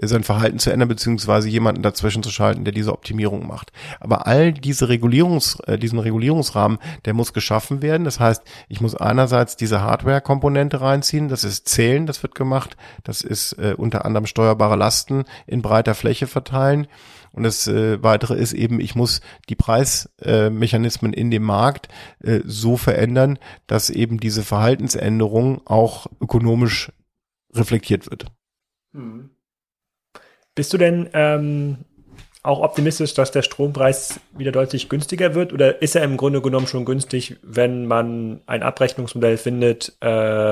sein Verhalten zu ändern, beziehungsweise jemanden dazwischen zu schalten, der diese Optimierung macht. Aber all diese Regulierungs, äh, diesen Regulierungsrahmen, der muss geschaffen werden. Das heißt, ich muss einerseits diese Hardware-Komponente reinziehen, das ist Zählen, das wird gemacht, das ist äh, unter anderem steuerbare Lasten in breiter Fläche verteilen. Und das äh, Weitere ist eben, ich muss die Preismechanismen äh, in dem Markt äh, so verändern, dass eben diese Verhaltensänderung auch ökonomisch reflektiert wird. Mhm. Bist du denn ähm, auch optimistisch, dass der Strompreis wieder deutlich günstiger wird? Oder ist er im Grunde genommen schon günstig, wenn man ein Abrechnungsmodell findet, äh,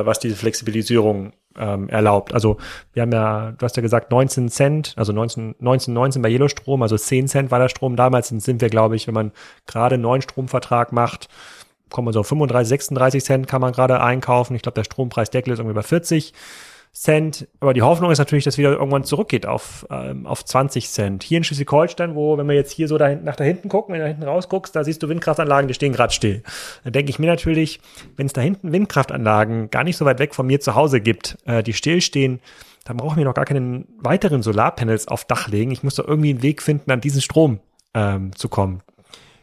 was diese Flexibilisierung ähm, erlaubt? Also wir haben ja, du hast ja gesagt 19 Cent, also 19, 19, 19 bei Yellow-Strom, also 10 Cent war der Strom. Damals sind wir, glaube ich, wenn man gerade einen neuen Stromvertrag macht, kommt man so auf 35, 36 Cent kann man gerade einkaufen. Ich glaube, der Strompreisdeckel ist irgendwie bei 40. Cent. Aber die Hoffnung ist natürlich, dass wieder irgendwann zurückgeht auf, ähm, auf 20 Cent. Hier in Schleswig-Holstein, wo, wenn wir jetzt hier so da, nach da hinten gucken, wenn du da hinten rausguckst, da siehst du Windkraftanlagen, die stehen gerade still. Da denke ich mir natürlich, wenn es da hinten Windkraftanlagen gar nicht so weit weg von mir zu Hause gibt, äh, die stillstehen, dann brauchen wir noch gar keinen weiteren Solarpanels auf Dach legen. Ich muss doch irgendwie einen Weg finden, an diesen Strom ähm, zu kommen.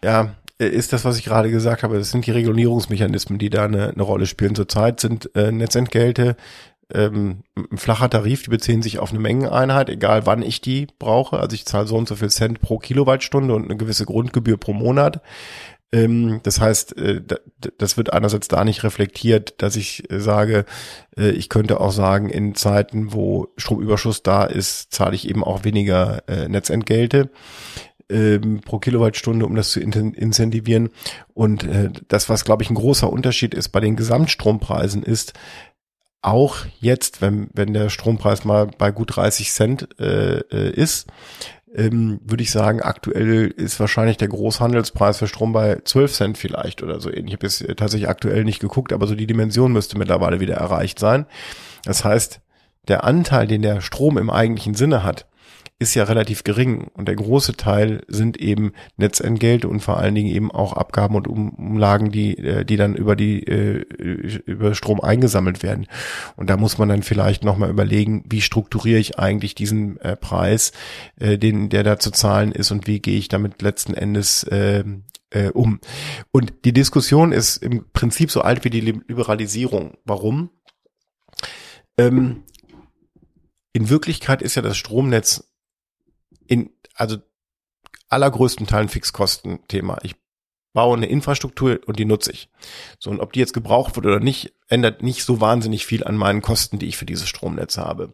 Ja, äh, ist das, was ich gerade gesagt habe. Das sind die Regulierungsmechanismen, die da eine, eine Rolle spielen. Zurzeit sind äh, Netzentgelte ähm, ein flacher Tarif, die beziehen sich auf eine Mengeneinheit, egal wann ich die brauche. Also ich zahle so und so viel Cent pro Kilowattstunde und eine gewisse Grundgebühr pro Monat. Ähm, das heißt, äh, das wird einerseits da nicht reflektiert, dass ich äh, sage, äh, ich könnte auch sagen, in Zeiten, wo Stromüberschuss da ist, zahle ich eben auch weniger Netzentgelte. Ähm, pro Kilowattstunde, um das zu incentivieren. Und das, was, glaube ich, ein großer Unterschied ist bei den Gesamtstrompreisen, ist, auch jetzt, wenn, wenn der Strompreis mal bei gut 30 Cent äh, äh, ist, ähm, würde ich sagen, aktuell ist wahrscheinlich der Großhandelspreis für Strom bei 12 Cent vielleicht oder so ähnlich. Ich habe jetzt tatsächlich aktuell nicht geguckt, aber so die Dimension müsste mittlerweile wieder erreicht sein. Das heißt, der Anteil, den der Strom im eigentlichen Sinne hat, ist ja relativ gering und der große Teil sind eben Netzentgelte und vor allen Dingen eben auch Abgaben und Umlagen, die äh, die dann über die äh, über Strom eingesammelt werden. Und da muss man dann vielleicht noch mal überlegen, wie strukturiere ich eigentlich diesen äh, Preis, den der da zu zahlen ist und wie gehe ich damit letzten Endes äh, äh, um. Und die Diskussion ist im Prinzip so alt wie die Liberalisierung. Warum? Ähm, in Wirklichkeit ist ja das Stromnetz in, also allergrößten Teilen Fixkostenthema. Ich baue eine Infrastruktur und die nutze ich. So, und ob die jetzt gebraucht wird oder nicht, ändert nicht so wahnsinnig viel an meinen Kosten, die ich für dieses Stromnetz habe.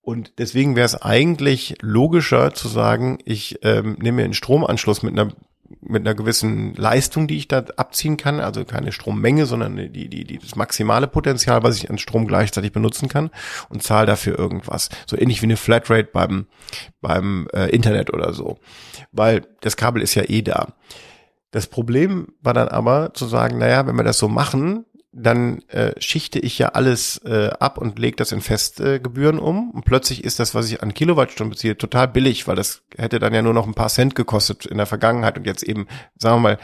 Und deswegen wäre es eigentlich logischer zu sagen, ich ähm, nehme mir einen Stromanschluss mit einer mit einer gewissen Leistung, die ich da abziehen kann, also keine Strommenge, sondern die, die, die, das maximale Potenzial, was ich an Strom gleichzeitig benutzen kann und zahle dafür irgendwas. So ähnlich wie eine Flatrate beim, beim äh, Internet oder so. Weil das Kabel ist ja eh da. Das Problem war dann aber zu sagen, naja, wenn wir das so machen, dann äh, schichte ich ja alles äh, ab und lege das in Festgebühren äh, um. Und plötzlich ist das, was ich an Kilowattstunden beziehe, total billig, weil das hätte dann ja nur noch ein paar Cent gekostet in der Vergangenheit und jetzt eben, sagen wir mal,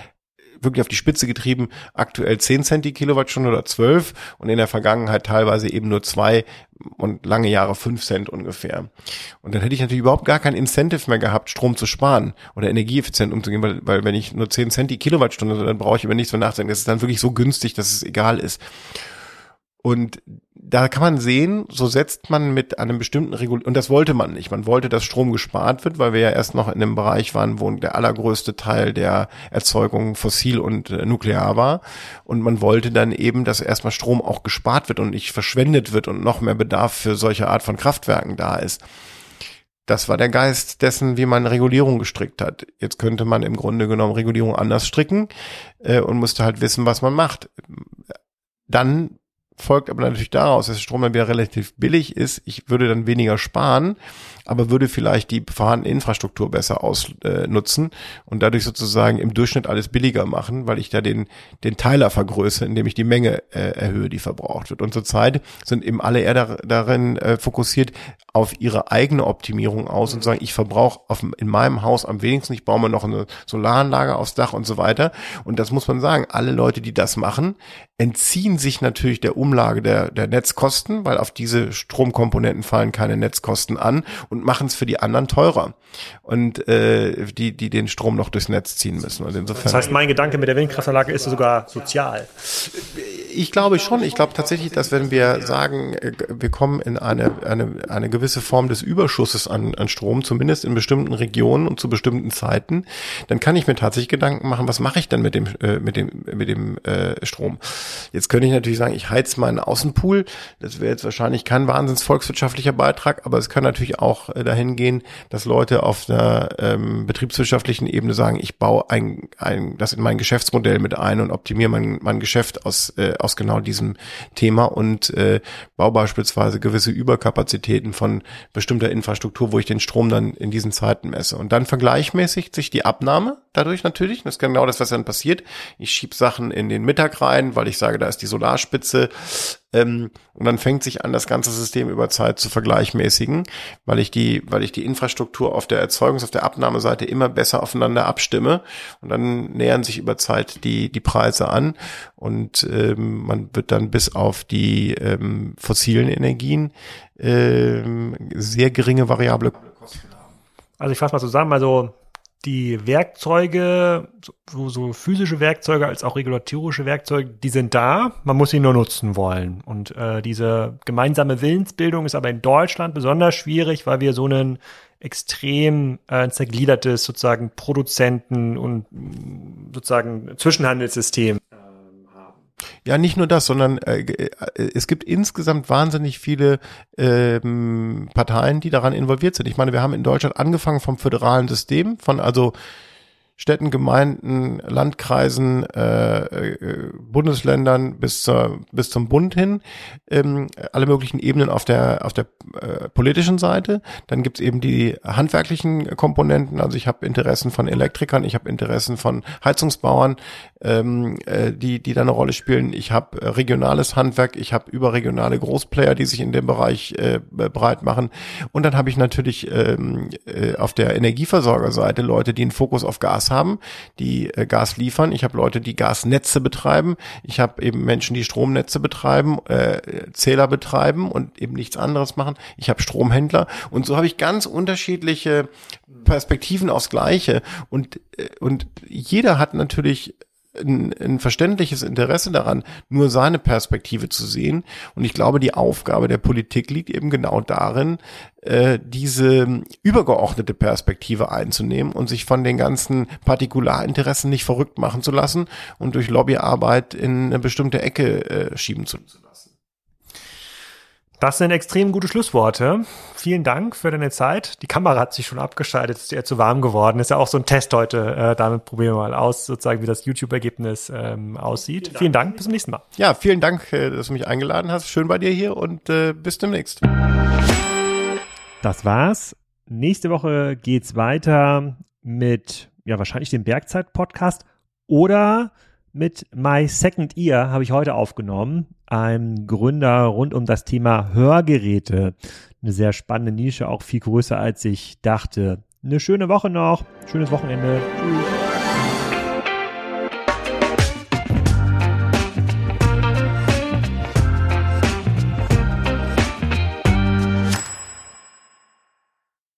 wirklich auf die Spitze getrieben, aktuell 10 Cent die Kilowattstunde oder 12 und in der Vergangenheit teilweise eben nur zwei und lange Jahre 5 Cent ungefähr. Und dann hätte ich natürlich überhaupt gar kein Incentive mehr gehabt, Strom zu sparen oder energieeffizient umzugehen, weil, weil wenn ich nur 10 Cent die Kilowattstunde, dann brauche ich über nichts mehr nachdenken. Das ist dann wirklich so günstig, dass es egal ist. Und da kann man sehen, so setzt man mit einem bestimmten Regul und das wollte man nicht. Man wollte, dass Strom gespart wird, weil wir ja erst noch in einem Bereich waren, wo der allergrößte Teil der Erzeugung fossil und äh, nuklear war. Und man wollte dann eben, dass erstmal Strom auch gespart wird und nicht verschwendet wird und noch mehr Bedarf für solche Art von Kraftwerken da ist. Das war der Geist dessen, wie man Regulierung gestrickt hat. Jetzt könnte man im Grunde genommen Regulierung anders stricken äh, und musste halt wissen, was man macht. Dann folgt aber natürlich daraus, dass Strom dann wieder relativ billig ist. Ich würde dann weniger sparen, aber würde vielleicht die vorhandene Infrastruktur besser ausnutzen äh, und dadurch sozusagen im Durchschnitt alles billiger machen, weil ich da den, den Teiler vergrößere, indem ich die Menge äh, erhöhe, die verbraucht wird. Und zurzeit sind eben alle eher da, darin äh, fokussiert, auf ihre eigene Optimierung aus und sagen, ich verbrauche in meinem Haus am wenigsten, ich baue mir noch eine Solaranlage aufs Dach und so weiter. Und das muss man sagen, alle Leute, die das machen, entziehen sich natürlich der Umlage der, der Netzkosten, weil auf diese Stromkomponenten fallen keine Netzkosten an und machen es für die anderen teurer und äh, die die den Strom noch durchs Netz ziehen müssen. Und insofern. Das heißt, mein Gedanke mit der Windkraftanlage ist sogar sozial. Ich glaube schon. Ich glaube tatsächlich, dass wenn wir sagen, äh, wir kommen in eine eine eine gewisse Form des Überschusses an an Strom, zumindest in bestimmten Regionen und zu bestimmten Zeiten, dann kann ich mir tatsächlich Gedanken machen, was mache ich denn mit dem äh, mit dem mit dem äh, Strom? Jetzt könnte ich natürlich sagen, ich heiz meinen Außenpool. Das wäre jetzt wahrscheinlich kein wahnsinns volkswirtschaftlicher Beitrag, aber es kann natürlich auch äh, dahin gehen, dass Leute auf einer ähm, betriebswirtschaftlichen Ebene sagen, ich baue ein, ein, das in mein Geschäftsmodell mit ein und optimiere mein, mein Geschäft aus, äh, aus genau diesem Thema und äh, baue beispielsweise gewisse Überkapazitäten von bestimmter Infrastruktur, wo ich den Strom dann in diesen Zeiten messe. Und dann vergleichmäßigt sich die Abnahme dadurch natürlich. Das ist genau das, was dann passiert. Ich schieb Sachen in den Mittag rein, weil ich sage, da ist die Solarspitze. Ähm, und dann fängt sich an, das ganze System über Zeit zu vergleichmäßigen, weil ich die, weil ich die Infrastruktur auf der Erzeugungs-, auf der Abnahmeseite immer besser aufeinander abstimme. Und dann nähern sich über Zeit die, die Preise an. Und ähm, man wird dann bis auf die ähm, fossilen Energien ähm, sehr geringe variable Kosten haben. Also ich fasse mal zusammen, also die Werkzeuge, so, so physische Werkzeuge als auch regulatorische Werkzeuge, die sind da, man muss sie nur nutzen wollen. Und äh, diese gemeinsame Willensbildung ist aber in Deutschland besonders schwierig, weil wir so einen extrem äh, zergliedertes sozusagen Produzenten und sozusagen Zwischenhandelssystem ja, nicht nur das, sondern äh, äh, es gibt insgesamt wahnsinnig viele ähm, Parteien, die daran involviert sind. Ich meine, wir haben in Deutschland angefangen vom föderalen System, von also Städten, Gemeinden, Landkreisen, äh, äh, Bundesländern bis zur bis zum Bund hin, ähm, alle möglichen Ebenen auf der auf der äh, politischen Seite. Dann gibt's eben die handwerklichen Komponenten. Also ich habe Interessen von Elektrikern, ich habe Interessen von Heizungsbauern, ähm, äh, die die da eine Rolle spielen. Ich habe regionales Handwerk, ich habe überregionale Großplayer, die sich in dem Bereich äh, breit machen. Und dann habe ich natürlich ähm, äh, auf der Energieversorgerseite Leute, die einen Fokus auf Gas haben, die äh, Gas liefern. Ich habe Leute, die Gasnetze betreiben. Ich habe eben Menschen, die Stromnetze betreiben, äh, Zähler betreiben und eben nichts anderes machen. Ich habe Stromhändler und so habe ich ganz unterschiedliche Perspektiven aufs Gleiche und äh, und jeder hat natürlich ein, ein verständliches Interesse daran, nur seine Perspektive zu sehen. Und ich glaube, die Aufgabe der Politik liegt eben genau darin, äh, diese übergeordnete Perspektive einzunehmen und sich von den ganzen Partikularinteressen nicht verrückt machen zu lassen und durch Lobbyarbeit in eine bestimmte Ecke äh, schieben zu lassen. Das sind extrem gute Schlussworte. Vielen Dank für deine Zeit. Die Kamera hat sich schon abgeschaltet, ist eher zu warm geworden. Ist ja auch so ein Test heute. Äh, damit probieren wir mal aus, sozusagen, wie das YouTube-Ergebnis ähm, aussieht. Vielen Dank. vielen Dank. Bis zum nächsten Mal. Ja, vielen Dank, äh, dass du mich eingeladen hast. Schön bei dir hier und äh, bis demnächst. Das war's. Nächste Woche geht's weiter mit, ja, wahrscheinlich dem Bergzeit-Podcast oder mit My Second Ear habe ich heute aufgenommen, einem Gründer rund um das Thema Hörgeräte. Eine sehr spannende Nische, auch viel größer als ich dachte. Eine schöne Woche noch, schönes Wochenende. Tschüss.